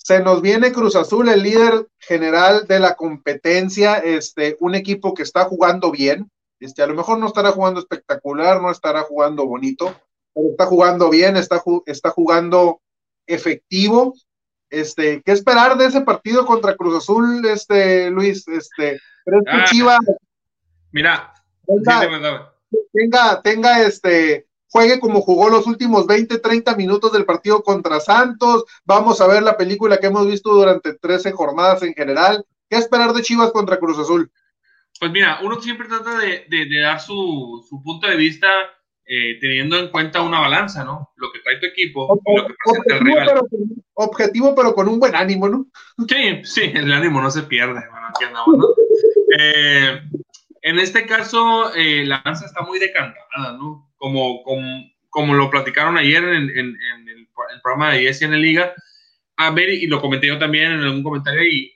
Se nos viene Cruz Azul, el líder general de la competencia, este, un equipo que está jugando bien, este, a lo mejor no estará jugando espectacular, no estará jugando bonito, pero está jugando bien, está, está jugando efectivo. Este, ¿qué esperar de ese partido contra Cruz Azul, este, Luis? Este, ¿crees que ah, Chivas mira, tenga, tenga, tenga, este, juegue como jugó los últimos 20, 30 minutos del partido contra Santos. Vamos a ver la película que hemos visto durante 13 jornadas en general. ¿Qué esperar de Chivas contra Cruz Azul? Pues mira, uno siempre trata de, dar su, punto de vista eh, teniendo en cuenta una balanza, ¿no? Lo que trae tu equipo y lo que presenta el rival. Pero, objetivo, pero con un buen ánimo, ¿no? Sí, sí, el ánimo no se pierde. Bueno, aquí andamos, ¿no? Eh, en este caso, eh, la balanza está muy decantada, ¿no? Como, como, lo platicaron ayer en, el, programa de ESN Liga, y lo comenté yo también en algún comentario ahí,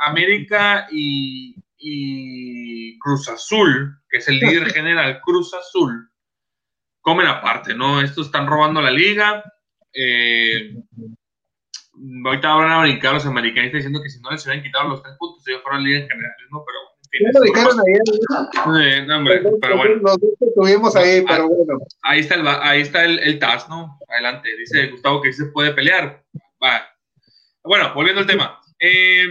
América y, y Cruz Azul, que es el líder general, Cruz Azul, comen aparte, ¿no? Estos están robando la liga. Eh, ahorita van a brincar los americanistas diciendo que si no les hubieran quitado los tres puntos, ellos fueron líderes generales, ¿no? Pero eh, no, hombre, pero bueno. Los dos estuvimos ahí, pero bueno. Ahí está el, ahí está el, el TAS, ¿no? Adelante. Dice Gustavo que sí se puede pelear. Va. Bueno, volviendo al tema. Eh,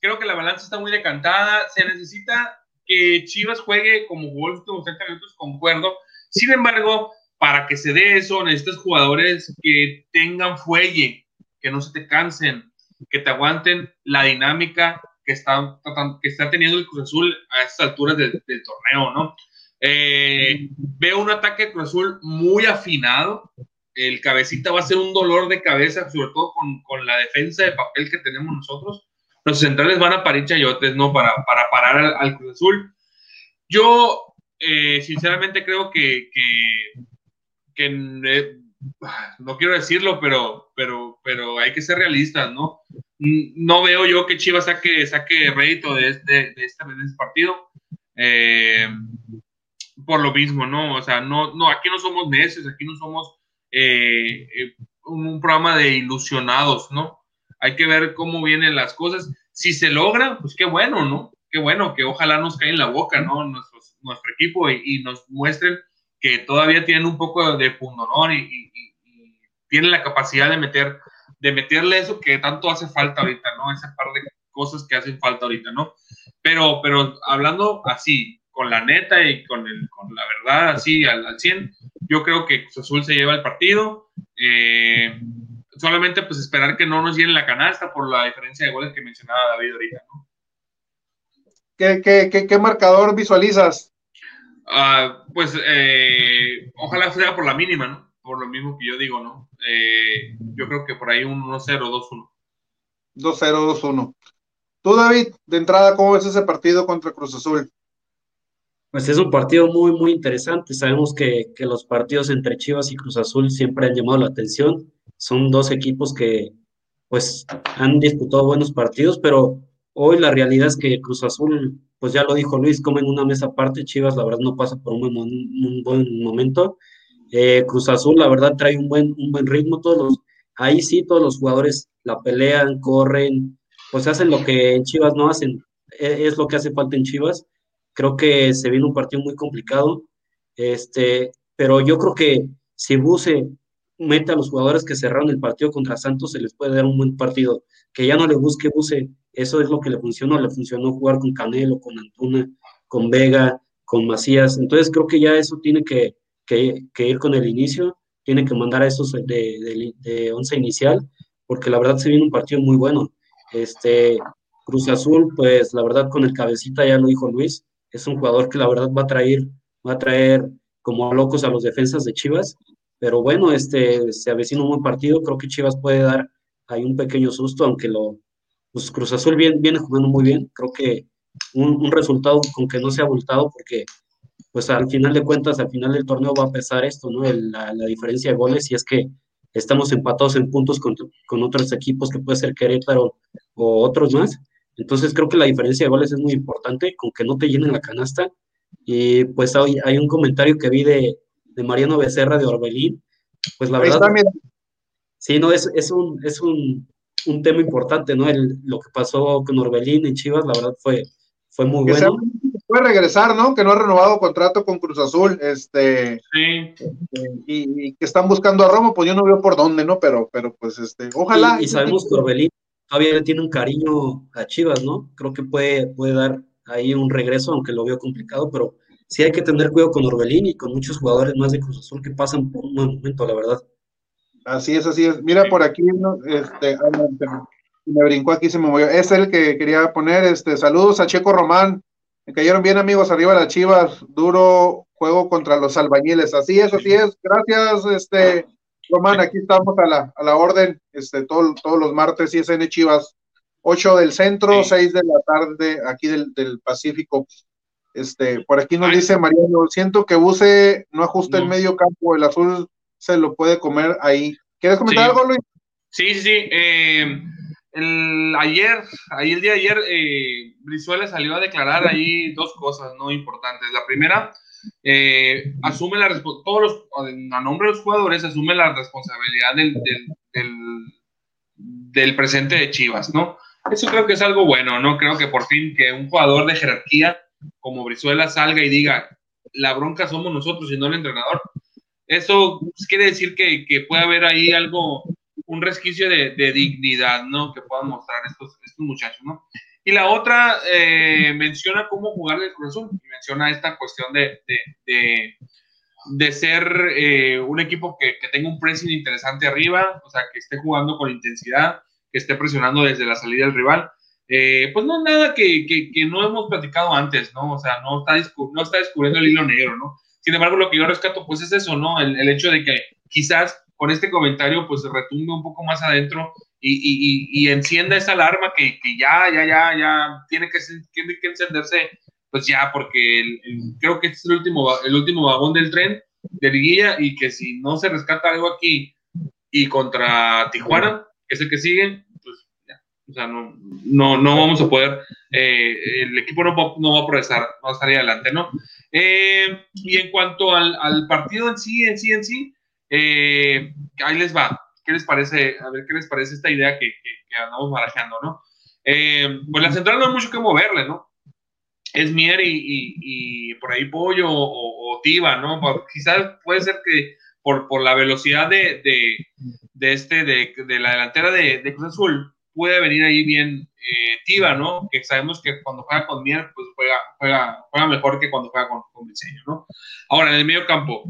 creo que la balanza está muy decantada. Se necesita que Chivas juegue como jugó los últimos 30 minutos, concuerdo. Sin embargo, para que se dé eso, necesitas jugadores que tengan fuelle, que no se te cansen, que te aguanten la dinámica que está, que está teniendo el Cruz Azul a estas alturas del, torneo, ¿no? Eh, veo un ataque de Cruz Azul muy afinado. El cabecita va a ser un dolor de cabeza, sobre todo con, con la defensa de papel que tenemos nosotros los centrales van a parir chayotes, ¿no? Para, para parar al, Cruz Azul. Yo, eh, sinceramente, creo que, que, eh, no quiero decirlo, pero, pero, pero hay que ser realistas, ¿no? No veo yo que Chivas saque, saque rédito de este, de este, partido. Eh, por lo mismo, ¿no? O sea, no, no, aquí no somos meses, aquí no somos un programa de ilusionados, ¿no? hay que ver cómo vienen las cosas. Si se logra, pues qué bueno, ¿no? Qué bueno, que ojalá nos caiga en la boca, ¿no? nuestro equipo y, nos muestren que todavía tienen un poco de pundonor y, y, tienen la capacidad de meter, de meterle eso que tanto hace falta ahorita, ¿no? Ese par de cosas que hacen falta ahorita, ¿no? Pero, pero hablando así, con la neta y con, el, con la verdad, así al, al 100, yo creo que Cruz Azul se lleva el partido. Eh, solamente pues esperar que no nos llenen la canasta por la diferencia de goles que mencionaba David ahorita, ¿no? ¿Qué, marcador visualizas? Ah, pues eh, ojalá sea por la mínima, ¿no? Por lo mismo que yo digo, ¿no? Eh, yo creo que por ahí un 1-0, 2-1. 2-0, 2-1. Tú, David, de entrada, ¿cómo ves ese partido contra Cruz Azul? Pues es un partido muy, muy interesante. Sabemos que, que los partidos entre Chivas y Cruz Azul siempre han llamado la atención son dos equipos que pues han disputado buenos partidos, pero hoy la realidad es que Cruz Azul, pues ya lo dijo Luis, como en una mesa aparte, Chivas la verdad no pasa por un buen, un buen momento. Eh, Cruz Azul la verdad trae un buen, un buen ritmo, todos los, ahí sí todos los jugadores la pelean, corren, pues hacen lo que en Chivas no hacen, e, es lo que hace falta en Chivas. Creo que se viene un partido muy complicado, este, pero yo creo que si Buse mete a los jugadores que cerraron el partido contra Santos, se les puede dar un buen partido. Que ya no le busque Buse, eso es lo que le funcionó. Le funcionó jugar con Canelo, con Antuna, con Vega, con Macías. Entonces creo que ya eso tiene que, ir con el inicio, tiene que mandar a esos de, de, once inicial, porque la verdad se viene un partido muy bueno. Este, Cruz Azul, pues la verdad con el cabecita, ya lo dijo Luis, es un jugador que la verdad va a traer, va a traer como locos a los defensas de Chivas pero bueno, este, se avecina un buen partido. Creo que Chivas puede dar ahí un pequeño susto, aunque lo, pues Cruz Azul viene, jugando muy bien. Creo que un, resultado con que no se ha abultado, porque pues al final de cuentas, al final del torneo va a pesar esto, ¿no? la, diferencia de goles, y es que estamos empatados en puntos con, con, otros equipos que puede ser Querétaro o otros más. Entonces creo que la diferencia de goles es muy importante, con que no te llenen la canasta. Y pues hay, hay un comentario que vi de, de Mariano Becerra de Orbelín, pues la verdad. Sí, no, es, es, un, es un, un tema importante, ¿no? El, lo que pasó con Orbelín en Chivas, la verdad fue, fue muy bueno. Puede regresar, ¿no? Que no ha renovado contrato con Cruz Azul, este, sí. y, que están buscando a Romo, pues yo no veo por dónde, ¿no? Pero, pero pues, este, ojalá. Y, sabemos que Orbelín todavía le tiene un cariño a Chivas, ¿no? Creo que puede, puede dar ahí un regreso, aunque lo veo complicado, pero sí hay que tener cuidado con Orbelín y con muchos jugadores más de Cruz Azul que pasan por un buen momento, la verdad. Así es, así es. Mira por aquí, este, me brincó aquí, se me movió. Es el que quería poner, este, saludos a Checo Román. Me cayeron bien amigos arriba las Chivas, duro juego contra los albañiles. Así es, así es. Gracias, este, Román, aquí estamos a la, a la orden, este, todo, todos los martes, ISN Chivas, 8 del centro, 6 de la tarde, aquí del, del Pacífico. Este, por aquí nos dice Mariano, siento que Buse no ajusta el medio campo, el azul se lo puede comer ahí. ¿Quieres comentar algo, Luis? Sí, sí, sí. Eh, el, ayer, ahí el día de ayer, eh, Brizuela salió a declarar ahí dos cosas no importantes. La primera, eh, asume la todos a nombre de los jugadores, asume la responsabilidad del, del, presente de Chivas, ¿no? Eso creo que es algo bueno, ¿no? Creo que por fin que un jugador de jerarquía como Brizuela salga y diga, la bronca somos nosotros y no el entrenador. Eso quiere decir que, que puede haber ahí algo, un resquicio de, de, dignidad, ¿no? Que puedan mostrar estos, estos muchachos, ¿no? Y la otra eh, menciona cómo jugar el Cruz Azul, y menciona esta cuestión de, de, de, de ser eh, un equipo que, que, tenga un pressing interesante arriba, o sea, que esté jugando con intensidad, que esté presionando desde la salida del rival. Eh, pues no nada que, que, que, no hemos platicado antes, ¿no? O sea, no está, no está descubriendo el hilo negro, ¿no? Sin embargo, lo que yo rescato, pues es eso, ¿no? El, el hecho de que quizás con este comentario, pues retumbe un poco más adentro y, y, y, encienda esa alarma que, que, ya, ya, ya, ya tiene que, tiene que encenderse, pues ya, porque el, el, creo que este es el último, el último vagón del tren de liguilla y que si no se rescata algo aquí y contra Tijuana, que es el que sigue, pues ya, o sea, no, no, no vamos a poder, eh, el equipo no va, no va a progresar, va a salir adelante, ¿no? Eh, y en cuanto al, al partido en sí, en sí, en sí, eh, ahí les va. ¿Qué les parece? A ver qué les parece esta idea que, que, que andamos barajeando, ¿no? Eh, pues la central no hay mucho que moverle, ¿no? Es Mier y, por ahí Pollo o, o Tiva, ¿no? Quizás puede ser que por, la velocidad de, este, de, la delantera de, Cruz Azul, puede venir ahí bien eh, Tiva, ¿no? Que sabemos que cuando juega con Mier, pues juega, juega, juega mejor que cuando juega con, con ¿no? Ahora, en el medio campo,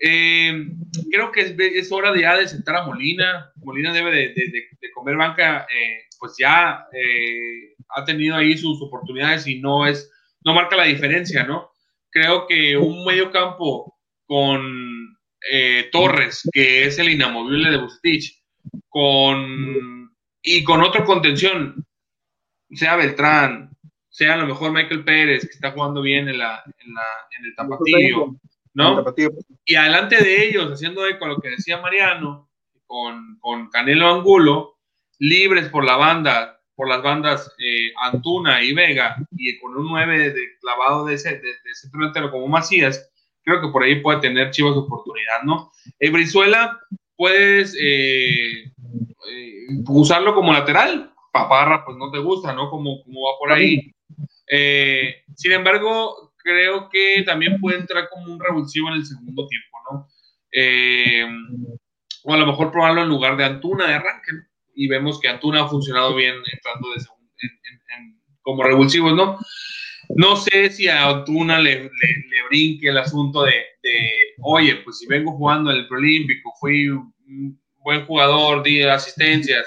eh, creo que es, es, hora de ya de sentar a Molina. Molina debe de, de, de comer banca, eh, pues ya eh, ha tenido ahí sus oportunidades y no es, no marca la diferencia, ¿no? Creo que un medio campo con Torres, que es el inamovible de Bustich, con y con otro contención, sea Beltrán, sea a lo mejor Michael Pérez, que está jugando bien en, la, en, la, en el tapatío ¿no? Y adelante de ellos, haciendo eco a lo que decía Mariano, con, con Canelo Angulo, libres por la banda, por las bandas eh, Antuna y Vega, y con un 9 de clavado de, ese, de, de centro como Macías, creo que por ahí puede tener Chivas oportunidad, ¿no? El Brizuela, puedes eh, eh, usarlo como lateral, Paparra, pues no te gusta, ¿no? Como, como va por ahí. Eh, sin embargo, creo que también puede entrar como un revulsivo en el segundo tiempo, ¿no? Eh, o a lo mejor probarlo en lugar de Antuna de arranque. Y vemos que Antuna ha funcionado bien entrando de segundo, como revulsivos, ¿no? No sé si a Antuna le, le, brinque el asunto de, de, oye, pues si vengo jugando en el Prolímpico, fui buen jugador, di asistencias,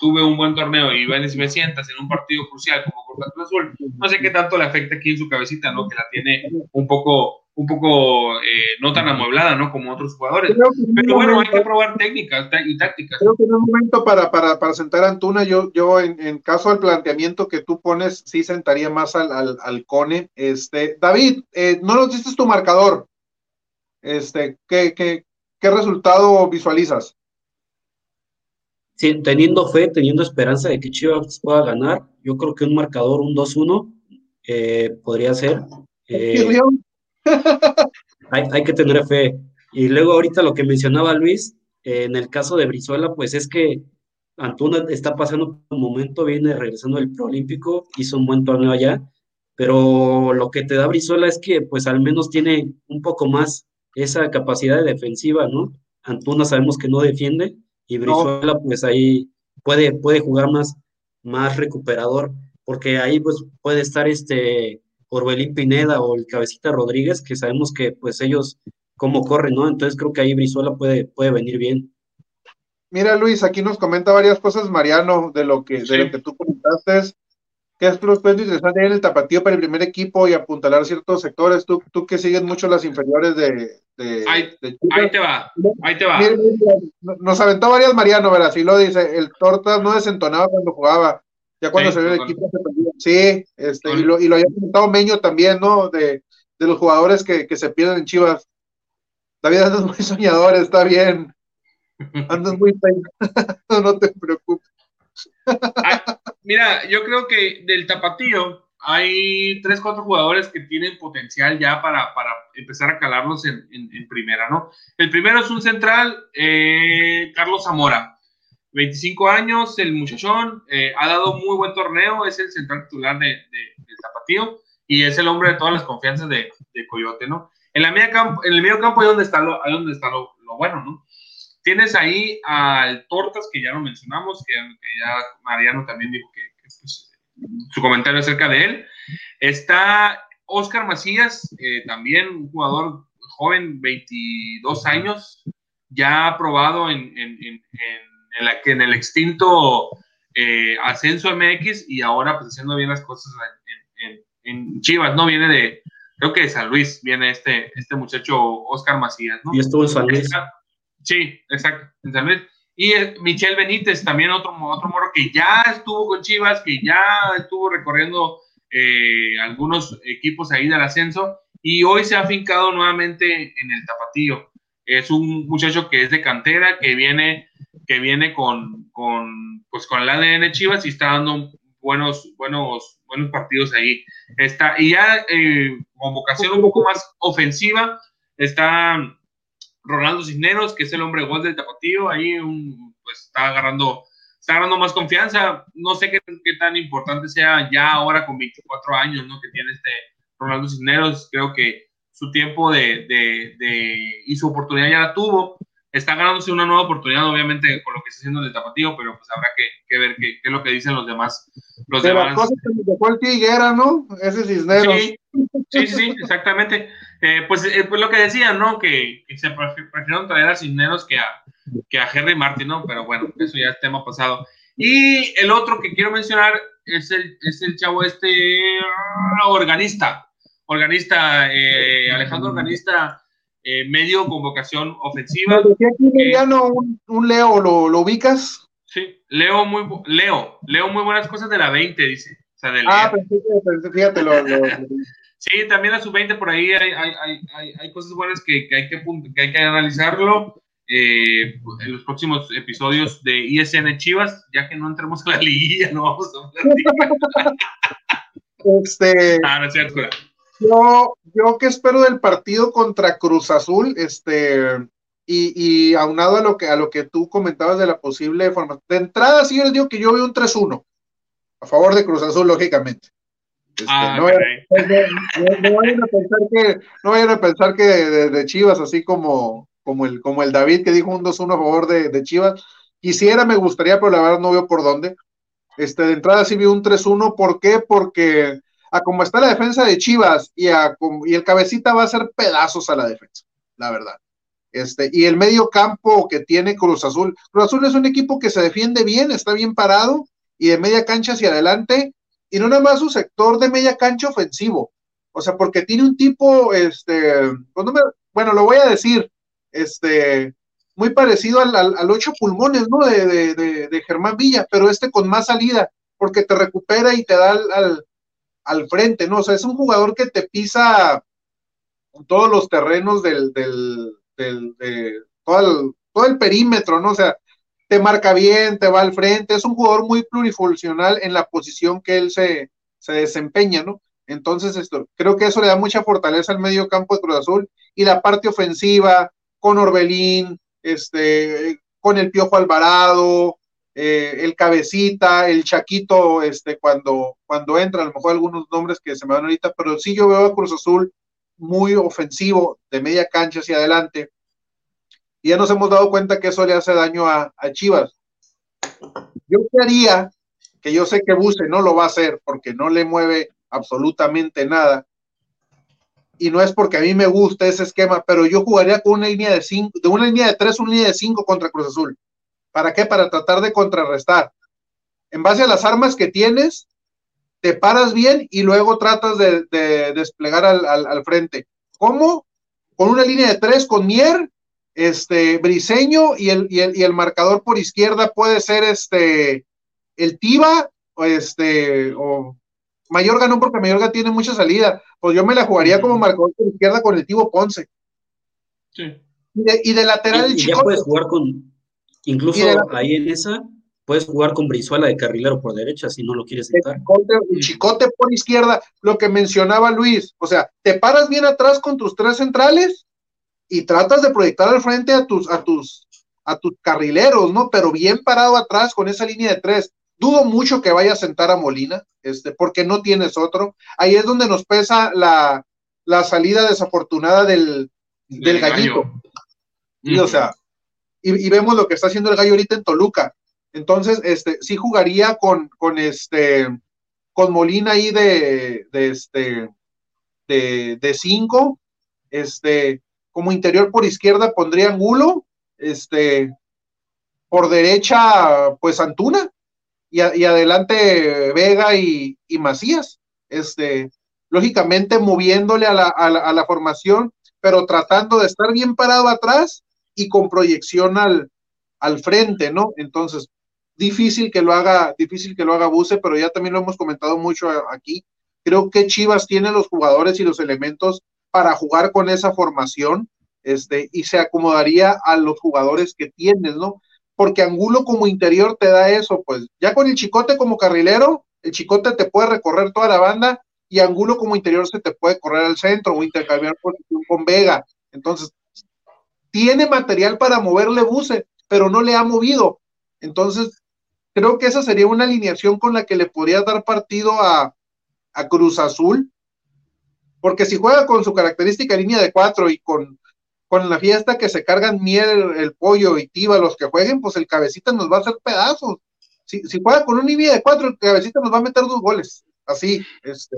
tuve un buen torneo y vienes y me sientas en un partido crucial como contra Cruz Azul, no sé qué tanto le afecta aquí en su cabecita, ¿no? Que la tiene un poco, un poco eh, no tan amueblada, ¿no? Como otros jugadores. Pero bueno, hay que probar técnicas y tácticas. Creo que en un momento para, para, para sentar a Antuna, yo, yo en, en, caso del planteamiento que tú pones, sí sentaría más al, al, al Cone. Este, David, eh, no nos diste tu marcador. Este, ¿qué, qué, qué resultado visualizas? Sí, teniendo fe, teniendo esperanza de que Chivas pueda ganar, yo creo que un marcador, un 2-1, eh, podría ser. Eh, hay, hay, que tener fe. Y luego ahorita lo que mencionaba Luis, eh, en el caso de Brizuela, pues es que Antuna está pasando un momento, viene regresando del Proolímpico, hizo un buen torneo allá, pero lo que te da Brizuela es que pues al menos tiene un poco más esa capacidad de defensiva, ¿no? Antuna sabemos que no defiende, y Brizuela no. pues ahí puede, puede jugar más, más recuperador, porque ahí pues puede estar este Orbelín Pineda o el Cabecita Rodríguez, que sabemos que pues ellos cómo corren, ¿no? Entonces creo que ahí Brizuela puede, puede venir bien. Mira, Luis, aquí nos comenta varias cosas Mariano de lo que, de lo que tú comentaste. ¿Qué es lo interesante en el tapatío para el primer equipo y apuntalar ciertos sectores? Tú, tú que sigues mucho las inferiores de. de, ahí, te va, ahí te va. nos aventó varias Mariano, ¿verdad? Sí lo dice. El Tortas no desentonaba cuando jugaba. Ya cuando se ve el equipo se perdía. Sí, este, y lo, y lo había comentado Meño también, ¿no? De, de los jugadores que, que se pierden en Chivas. David andas muy soñador, está bien. Andas muy no te preocupes. Mira, yo creo que del tapatío hay tres, cuatro jugadores que tienen potencial ya para, para empezar a calarlos en, en, primera, ¿no? El primero es un central, eh, Carlos Zamora. 25 años, el muchachón, eh, ha dado muy buen torneo, es el central titular de, del tapatío y es el hombre de todas las confianzas de, de Coyote, ¿no? En, la media campo, en el medio campo es donde está lo, donde está lo, lo bueno, ¿no? Tienes ahí al Tortas, que ya lo mencionamos, que, ya Mariano también dijo que, pues, su comentario acerca de él. Está Oscar Macías, eh, también un jugador joven, 22 años, ya aprobado en, en, en, en el extinto eh, Ascenso MX y ahora pues haciendo bien las cosas en, Chivas, ¿no? Viene de, creo que de San Luis, viene este, este muchacho Oscar Macías, ¿no? Y estuvo en San Luis. Sí, exacto, Y eh, Michel Benítez, también otro, otro moro que ya estuvo con Chivas, que ya estuvo recorriendo eh, algunos equipos ahí del ascenso y hoy se ha afincado nuevamente en el tapatío. Es un muchacho que es de cantera, que viene, que viene con, con, pues con el ADN Chivas y está dando buenos, buenos, buenos partidos ahí. Está, y ya eh, con vocación un poco más ofensiva, está Ronaldo Cisneros, que es el hombre gol del Tapatío, ahí un, pues está agarrando, está agarrando más confianza. No sé qué, qué, tan importante sea ya ahora con 24 años, ¿no? Que tiene este Ronaldo Cisneros. Creo que su tiempo de, de, de y su oportunidad ya la tuvo. Está ganándose una nueva oportunidad, obviamente, con lo que está haciendo el Tapatío, pero pues habrá que, que ver qué, qué, es lo que dicen los demás. Los de demás. Cosa que dejó el Tiguera, ¿no? Ese Cisneros. Sí, sí, sí, exactamente. Eh, pues, eh, pues, lo que decían, ¿no? Que, se prefirieron traer a Cisneros que a, que a Henry Martin, ¿no? Pero bueno, eso ya es tema pasado. Y el otro que quiero mencionar es el, es el chavo este ah, organista. Organista, eh, Alejandro Organista, medio con vocación ofensiva. Decía aquí un, un, Leo, ¿lo, ¿lo, ubicas? Sí, Leo muy, Leo, Leo muy buenas cosas de la 20, dice. O sea, de ah, fíjate, lo, Sí, también a su 20 por ahí hay, hay, hay, hay cosas buenas que, que, hay que, que hay que analizarlo eh, en los próximos episodios de ISN Chivas, ya que no entremos a la liguilla, no vamos a platicar. este, ah, no es cierto. Yo, yo qué espero del partido contra Cruz Azul, este, y, y aunado a lo que a lo que tú comentabas de la posible forma. De entrada, sí, yo les digo que yo veo un 3-1 a favor de Cruz Azul, lógicamente. Este, ah, no, vayan a pensar que, no vayan a pensar que de, Chivas, así como, como, el, como el David que dijo un 2-1 a favor de, Chivas, quisiera, me gustaría, pero la verdad no veo por dónde. Este, de entrada sí vi un 3-1, ¿por qué? Porque a como está la defensa de Chivas y, a, y el cabecita va a hacer pedazos a la defensa, la verdad. Este, y el medio campo que tiene Cruz Azul. Cruz Azul es un equipo que se defiende bien, está bien parado y de media cancha hacia adelante y no nada más su sector de media cancha ofensivo. O sea, porque tiene un tipo, este, pues bueno, lo voy a decir, este, muy parecido al, al, ocho pulmones, ¿no? De, de, de, Germán Villa, pero este con más salida, porque te recupera y te da al, al, frente, ¿no? O sea, es un jugador que te pisa todos los terrenos del, del, del de, todo, el, todo el perímetro, ¿no? O sea, te marca bien, te va al frente, es un jugador muy plurifuncional en la posición que él se, se desempeña, ¿no? Entonces, esto, creo que eso le da mucha fortaleza al medio campo de Cruz Azul y la parte ofensiva con Orbelín, este, con el Piojo Alvarado, eh, el Cabecita, el Chaquito, este, cuando, cuando entra, a lo mejor algunos nombres que se me van ahorita, pero sí yo veo a Cruz Azul muy ofensivo, de media cancha hacia adelante, y ya nos hemos dado cuenta que eso le hace daño a, Chivas. Yo quería, que yo sé que Buse no lo va a hacer porque no le mueve absolutamente nada. Y no es porque a mí me guste ese esquema, pero yo jugaría con una línea de cinco, de una línea de tres, una línea de cinco contra Cruz Azul. ¿Para qué? Para tratar de contrarrestar. En base a las armas que tienes, te paras bien y luego tratas de, desplegar al, frente. ¿Cómo? Con una línea de tres, con Mier, este, Briseño y el, y el, y el marcador por izquierda puede ser este, el Tiba, o este, o Mayorga no, porque Mayorga tiene mucha salida. Pues yo me la jugaría como marcador por izquierda con el Tibo Ponce. Sí. Y de, lateral y, ya puedes jugar con, incluso ahí en esa, puedes jugar con Brizuela de carrilero por derecha si no lo quieres sentar. El chicote, por izquierda, lo que mencionaba Luis, o sea, te paras bien atrás con tus tres centrales y tratas de proyectar al frente a tus, a tus, a tus carrileros, ¿no? Pero bien parado atrás con esa línea de tres. Dudo mucho que vaya a sentar a Molina, este, porque no tienes otro. Ahí es donde nos pesa la, salida desafortunada del, del gallito. Y, o sea, y, vemos lo que está haciendo el gallo ahorita en Toluca. Entonces, este, sí jugaría con, con este, con Molina ahí de, de este, de, de cinco, este, como interior por izquierda pondría Angulo, este, por derecha, pues Antuna, y, adelante Vega y, Macías, este, lógicamente moviéndole a la, a, la, formación, pero tratando de estar bien parado atrás y con proyección al, al frente, ¿no? Entonces, difícil que lo haga, difícil que lo haga Buse, pero ya también lo hemos comentado mucho aquí. Creo que Chivas tiene los jugadores y los elementos para jugar con esa formación, este, y se acomodaría a los jugadores que tienes, ¿no? Porque Angulo como interior te da eso, pues ya con el Chicote como carrilero, el Chicote te puede recorrer toda la banda y Angulo como interior se te puede correr al centro o intercambiar posición con Vega. Entonces, tiene material para moverle Buse, pero no le ha movido. Entonces, creo que esa sería una alineación con la que le podría dar partido a, a Cruz Azul porque si juega con su característica línea de cuatro y con, con la fiesta que se cargan miel, el, pollo y tiba los que jueguen, pues el cabecita nos va a hacer pedazos. Si, si juega con un línea de cuatro, el cabecita nos va a meter dos goles. Así, este.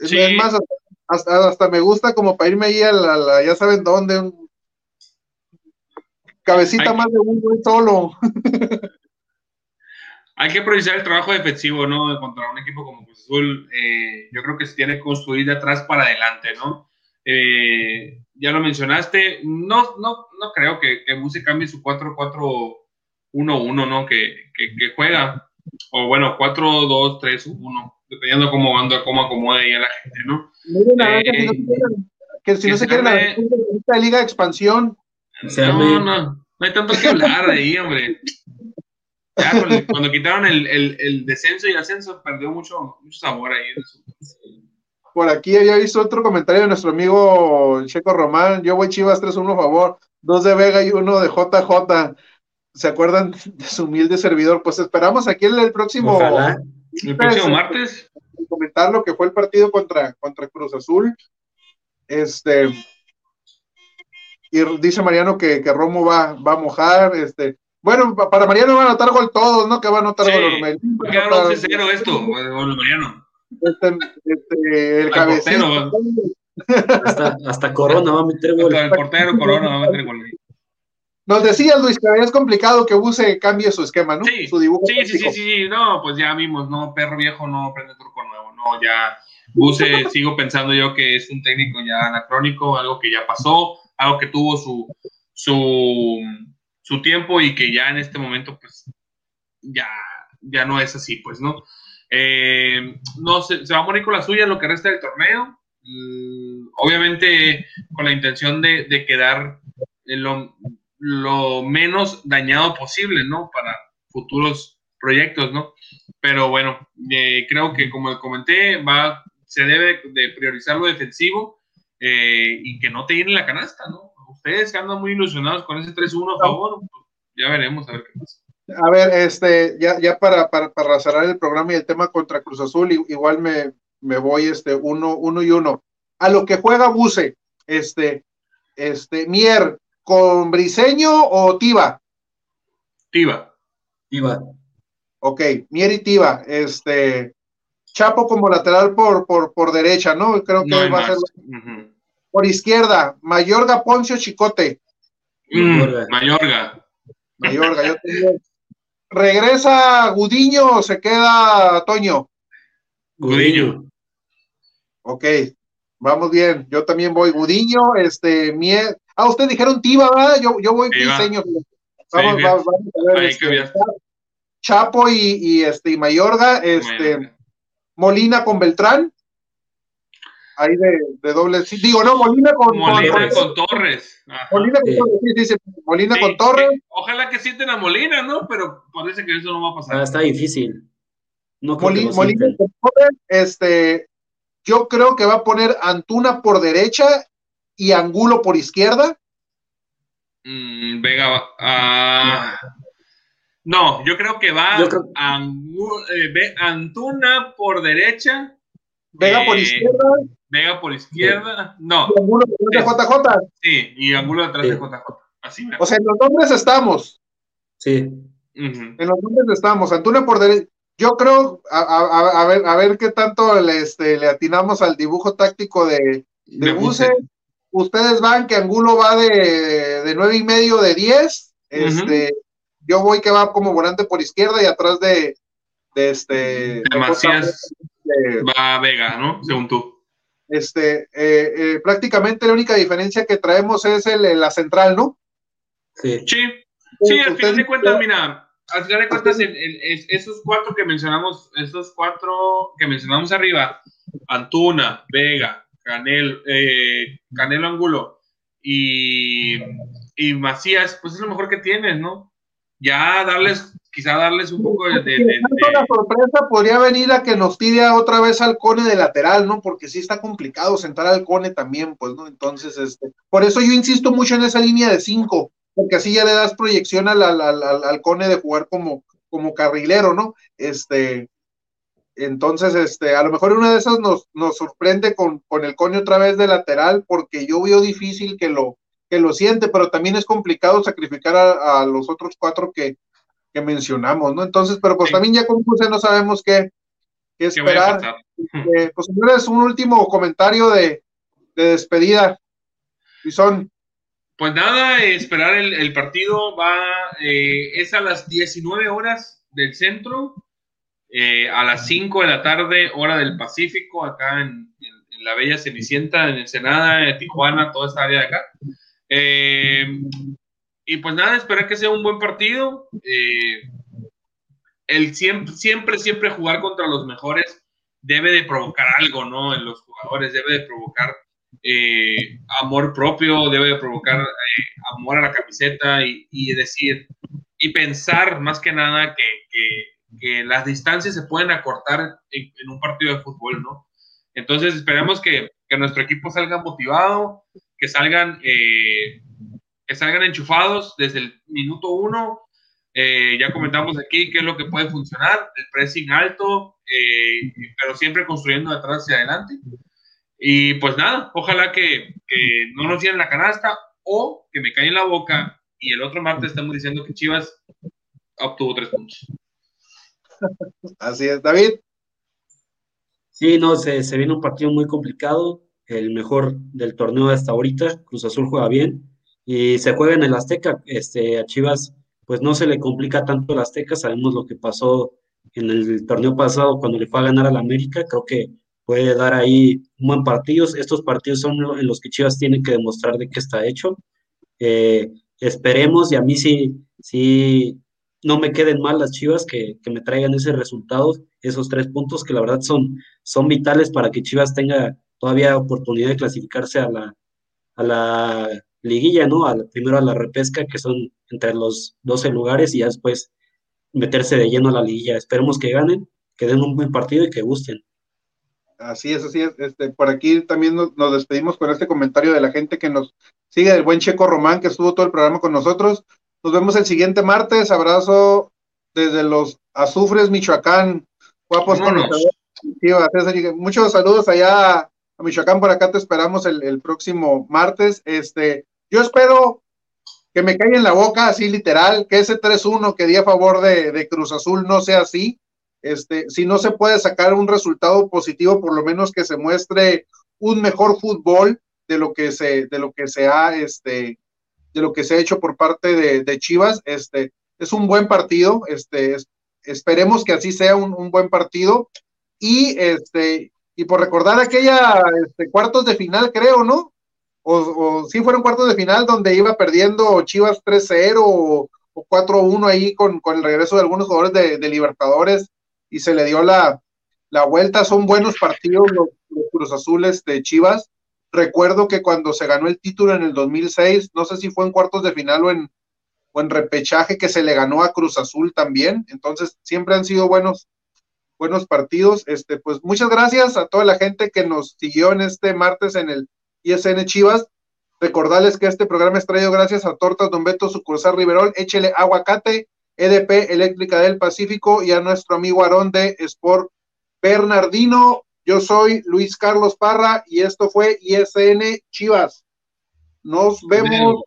Es más, hasta, hasta, me gusta como para irme ahí a la, ya saben dónde, un cabecita más de uno solo. hay que priorizar el trabajo defensivo, ¿no? Contra un equipo como Cruz Azul, eh, yo creo que se tiene que construir de atrás para adelante, ¿no? Eh, ya lo mencionaste, no, no, no creo que, que cambie su 4-4-1-1, ¿no? Que, que, juega, o bueno, 4-2-3-1, dependiendo cómo cómo acomode ahí a la gente, ¿no? Eh, que si no se quiere la liga expansión. No, no, no hay tanto que hablar ahí, hombre. Ya, cuando, quitaron el, el, descenso y ascenso, perdió mucho, mucho sabor ahí. Por aquí había visto otro comentario de nuestro amigo Checo Román. Yo voy Chivas 3-1 a favor, dos de Vega y uno de JJ. ¿Se acuerdan de su humilde servidor? Pues esperamos aquí el, el próximo. El próximo martes. Comentar lo que fue el partido contra, contra Cruz Azul. Este. Y dice Mariano que, que Romo va, va a mojar. Este, bueno, para Mariano va a anotar gol todos, ¿no? Que va a anotar gol Va a quedar 11-0 esto, gol Mariano. Este, este, el cabecero. Hasta, hasta, Corona va a meter gol. Hasta el portero Corona va a meter gol. Nos decías, Luis, que es complicado que Buse cambie su esquema, ¿no? Sí, su dibujo sí, sí, sí, sí, no, pues ya vimos, no, perro viejo no prende turco nuevo, no, ya Buse sigo pensando yo que es un técnico ya anacrónico, algo que ya pasó, algo que tuvo su, su su tiempo y que ya en este momento, pues, ya, ya no es así, pues, ¿no? Eh, no se, se, va a morir con la suya lo que resta del torneo. Mm, obviamente con la intención de, de quedar lo, lo, menos dañado posible, ¿no? Para futuros proyectos, ¿no? Pero bueno, eh, creo que como comenté, va, se debe de priorizar lo defensivo eh, y que no te llene la canasta, ¿no? Ustedes que andan muy ilusionados con ese 3-1 a favor, ya veremos a ver qué pasa. A ver, este, ya, ya para, para, para, cerrar el programa y el tema contra Cruz Azul, igual me, me voy este uno, uno y uno. A lo que juega Buse, este, este, Mier, ¿con Briseño o Tiba? Tiba. Tiba. Ok, Mier y Tiba, este, Chapo como lateral por, por, por derecha, ¿no? Creo que No va a ser. Ujú. Por izquierda, Mayorga, Poncio, Chicote. Mm, Mayorga. Mayorga. Mayorga, yo tengo- ¿Regresa Gudiño o se queda Toño? Gudiño. Ok, vamos bien. Yo también voy Gudiño, este, Mie... Ah, ustedes dijeron Tiva, ¿verdad? Yo, yo voy Tiva. Piseño. Vamos, Sí, vamos, vamos a ver. Ahí este. Chapo y, y, este, y Mayorga, este, Mayorga. Molina con Beltrán. Ahí de, de doble. sí, digo, no, Molina con, Molina con- con Torres. Ajá. Molina con. Torres, sí, sí, sí, Molina Sí, con Torres. sí. Ojalá que sienten a Molina, ¿no? Pero parece que eso no va a pasar. Ah, está difícil. No Molina, con Torres, este, yo creo que va a poner Antuna por derecha y Angulo por izquierda. Mm, Vega va- ah, no, yo creo que va creo- Angu- eh, Antuna por derecha, Vega por Eh, izquierda Vega por izquierda. No, y Angulo por derecha, Es- JJ. sí, y Angulo detrás de Sí. JJ. Así me O sea, en los nombres estamos. Sí. En los nombres estamos. Antuna por derecha. Yo creo, a, a- a- a ver, a ver qué tanto le, este, le atinamos al dibujo táctico de, de De Buse. Ustedes van que Angulo va de, de nueve y medio de 10. Este, yo voy que va como volante por izquierda y atrás de, de este De Macías de- va Vega, ¿no? Según tú. Este eh, eh, prácticamente la única diferencia que traemos es el, la central, ¿no? sí. Sí, sí, al final de cuentas, mira, al final de cuentas, el- el- es- esos cuatro que mencionamos, esos cuatro que mencionamos arriba, Antuna, Vega, Canel, eh, Canelo Angulo y, y Macías, pues es lo mejor que tienes, ¿no? Ya darles, quizá darles un poco de... de- de- de- sorpresa podría venir a que nos tire otra vez al Cone de lateral, ¿no? Porque sí está complicado sentar al Cone también, pues, ¿no? Entonces, este, por eso yo insisto mucho en esa línea de cinco, porque así ya le das proyección al, al, al, al- al Cone de jugar como, como carrilero, ¿no? Este, entonces, este, a lo mejor una de esas nos, nos sorprende con, con el Cone otra vez de lateral, porque yo veo difícil que lo, que lo siente, pero también es complicado sacrificar a, a los otros cuatro que, que mencionamos, ¿no? Entonces, pero pues Sí. también ya con Puse no sabemos qué, qué esperar. pasar. Eh, pues señores, un último comentario de, de despedida. Y son, Pues nada, esperar el, el partido va, eh, es a las 19 horas del centro, eh, a las 5 de la tarde, hora del Pacífico, acá en, en- en la Bella Cenicienta, en Ensenada, en Tijuana, toda esta área de acá. Eh, y pues nada, esperar que sea un buen partido. eh, el siempre, siempre, siempre jugar contra los mejores debe de provocar algo, ¿no? En los jugadores, debe de provocar eh, amor propio, debe de provocar eh, amor a la camiseta y, y decir, y pensar más que nada que, que- que las distancias se pueden acortar en, en un partido de fútbol, ¿no? Entonces esperamos que, que nuestro equipo salga motivado, que salgan, eh, que salgan enchufados desde el minuto uno. Eh, ya comentamos aquí qué es lo que puede funcionar, el pressing alto, eh, pero siempre construyendo de atrás hacia adelante. Y pues nada, ojalá que, que no nos llenen la canasta o que me cae en la boca y el otro martes estamos diciendo que Chivas obtuvo tres puntos. así es, David. Sí, no, se, se viene un partido muy complicado, el mejor del torneo hasta ahorita, Cruz Azul juega bien y se juega en el Azteca, este, a Chivas pues no se le complica tanto el Azteca, sabemos lo que pasó en el torneo pasado cuando le fue a ganar al América, creo que puede dar ahí un buen partido, estos partidos son en los que Chivas tiene que demostrar de qué está hecho, Eh, esperemos y a mí sí, sí, no me queden mal las Chivas que, que me traigan ese resultado, esos tres puntos que la verdad son, son vitales para que Chivas tenga todavía oportunidad de clasificarse a la, a la liguilla, ¿no? A primero a la repesca, que son entre los 12 lugares, y ya después meterse de lleno a la liguilla. Esperemos que ganen, que den un buen partido y que gusten. Así es, así es. Este, por aquí también nos, nos despedimos con este comentario de la gente que nos sigue, del buen Checo Román, que estuvo todo el programa con nosotros. Nos vemos el siguiente martes. Abrazo desde los Azufres, Michoacán. Guapos conocedores. Muchos saludos allá a Michoacán. Por acá te esperamos el, el próximo martes. Este, yo espero que me caiga en la boca, así literal, que ese 3-1 que di a favor de, de Cruz Azul no sea así. este, si no se puede sacar un resultado positivo, por lo menos que se muestre un mejor fútbol de lo que se, de lo que se ha, este, de lo que se ha hecho por parte de, Chivas. Este, es un buen partido, este, esperemos que así sea un, buen partido. Y este, y por recordar aquella este, cuartos de final, creo, ¿no? O, o sí fueron cuartos de final donde iba perdiendo Chivas 3-0 o, 4-1 ahí con, con, el regreso de algunos jugadores de, Libertadores y se le dio la, la vuelta. Son buenos partidos los, los Cruz Azules de Chivas. Recuerdo que cuando se ganó el título en el 2006, no sé si fue en cuartos de final o en, o en repechaje que se le ganó a Cruz Azul también. Entonces, siempre han sido buenos, buenos partidos. Este, pues muchas gracias a toda la gente que nos siguió en este martes en el ISN Chivas. Recordarles que este programa es traído gracias a Tortas Don Beto, sucursal Riverol, échele aguacate, EDP Eléctrica del Pacífico y a nuestro amigo Aarón de Sport Bernardino. Yo soy Luis Carlos Parra y esto fue ISN Chivas. Nos vemos.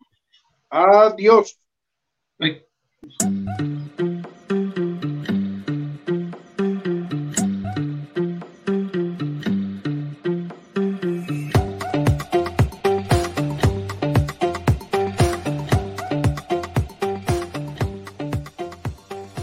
Adiós.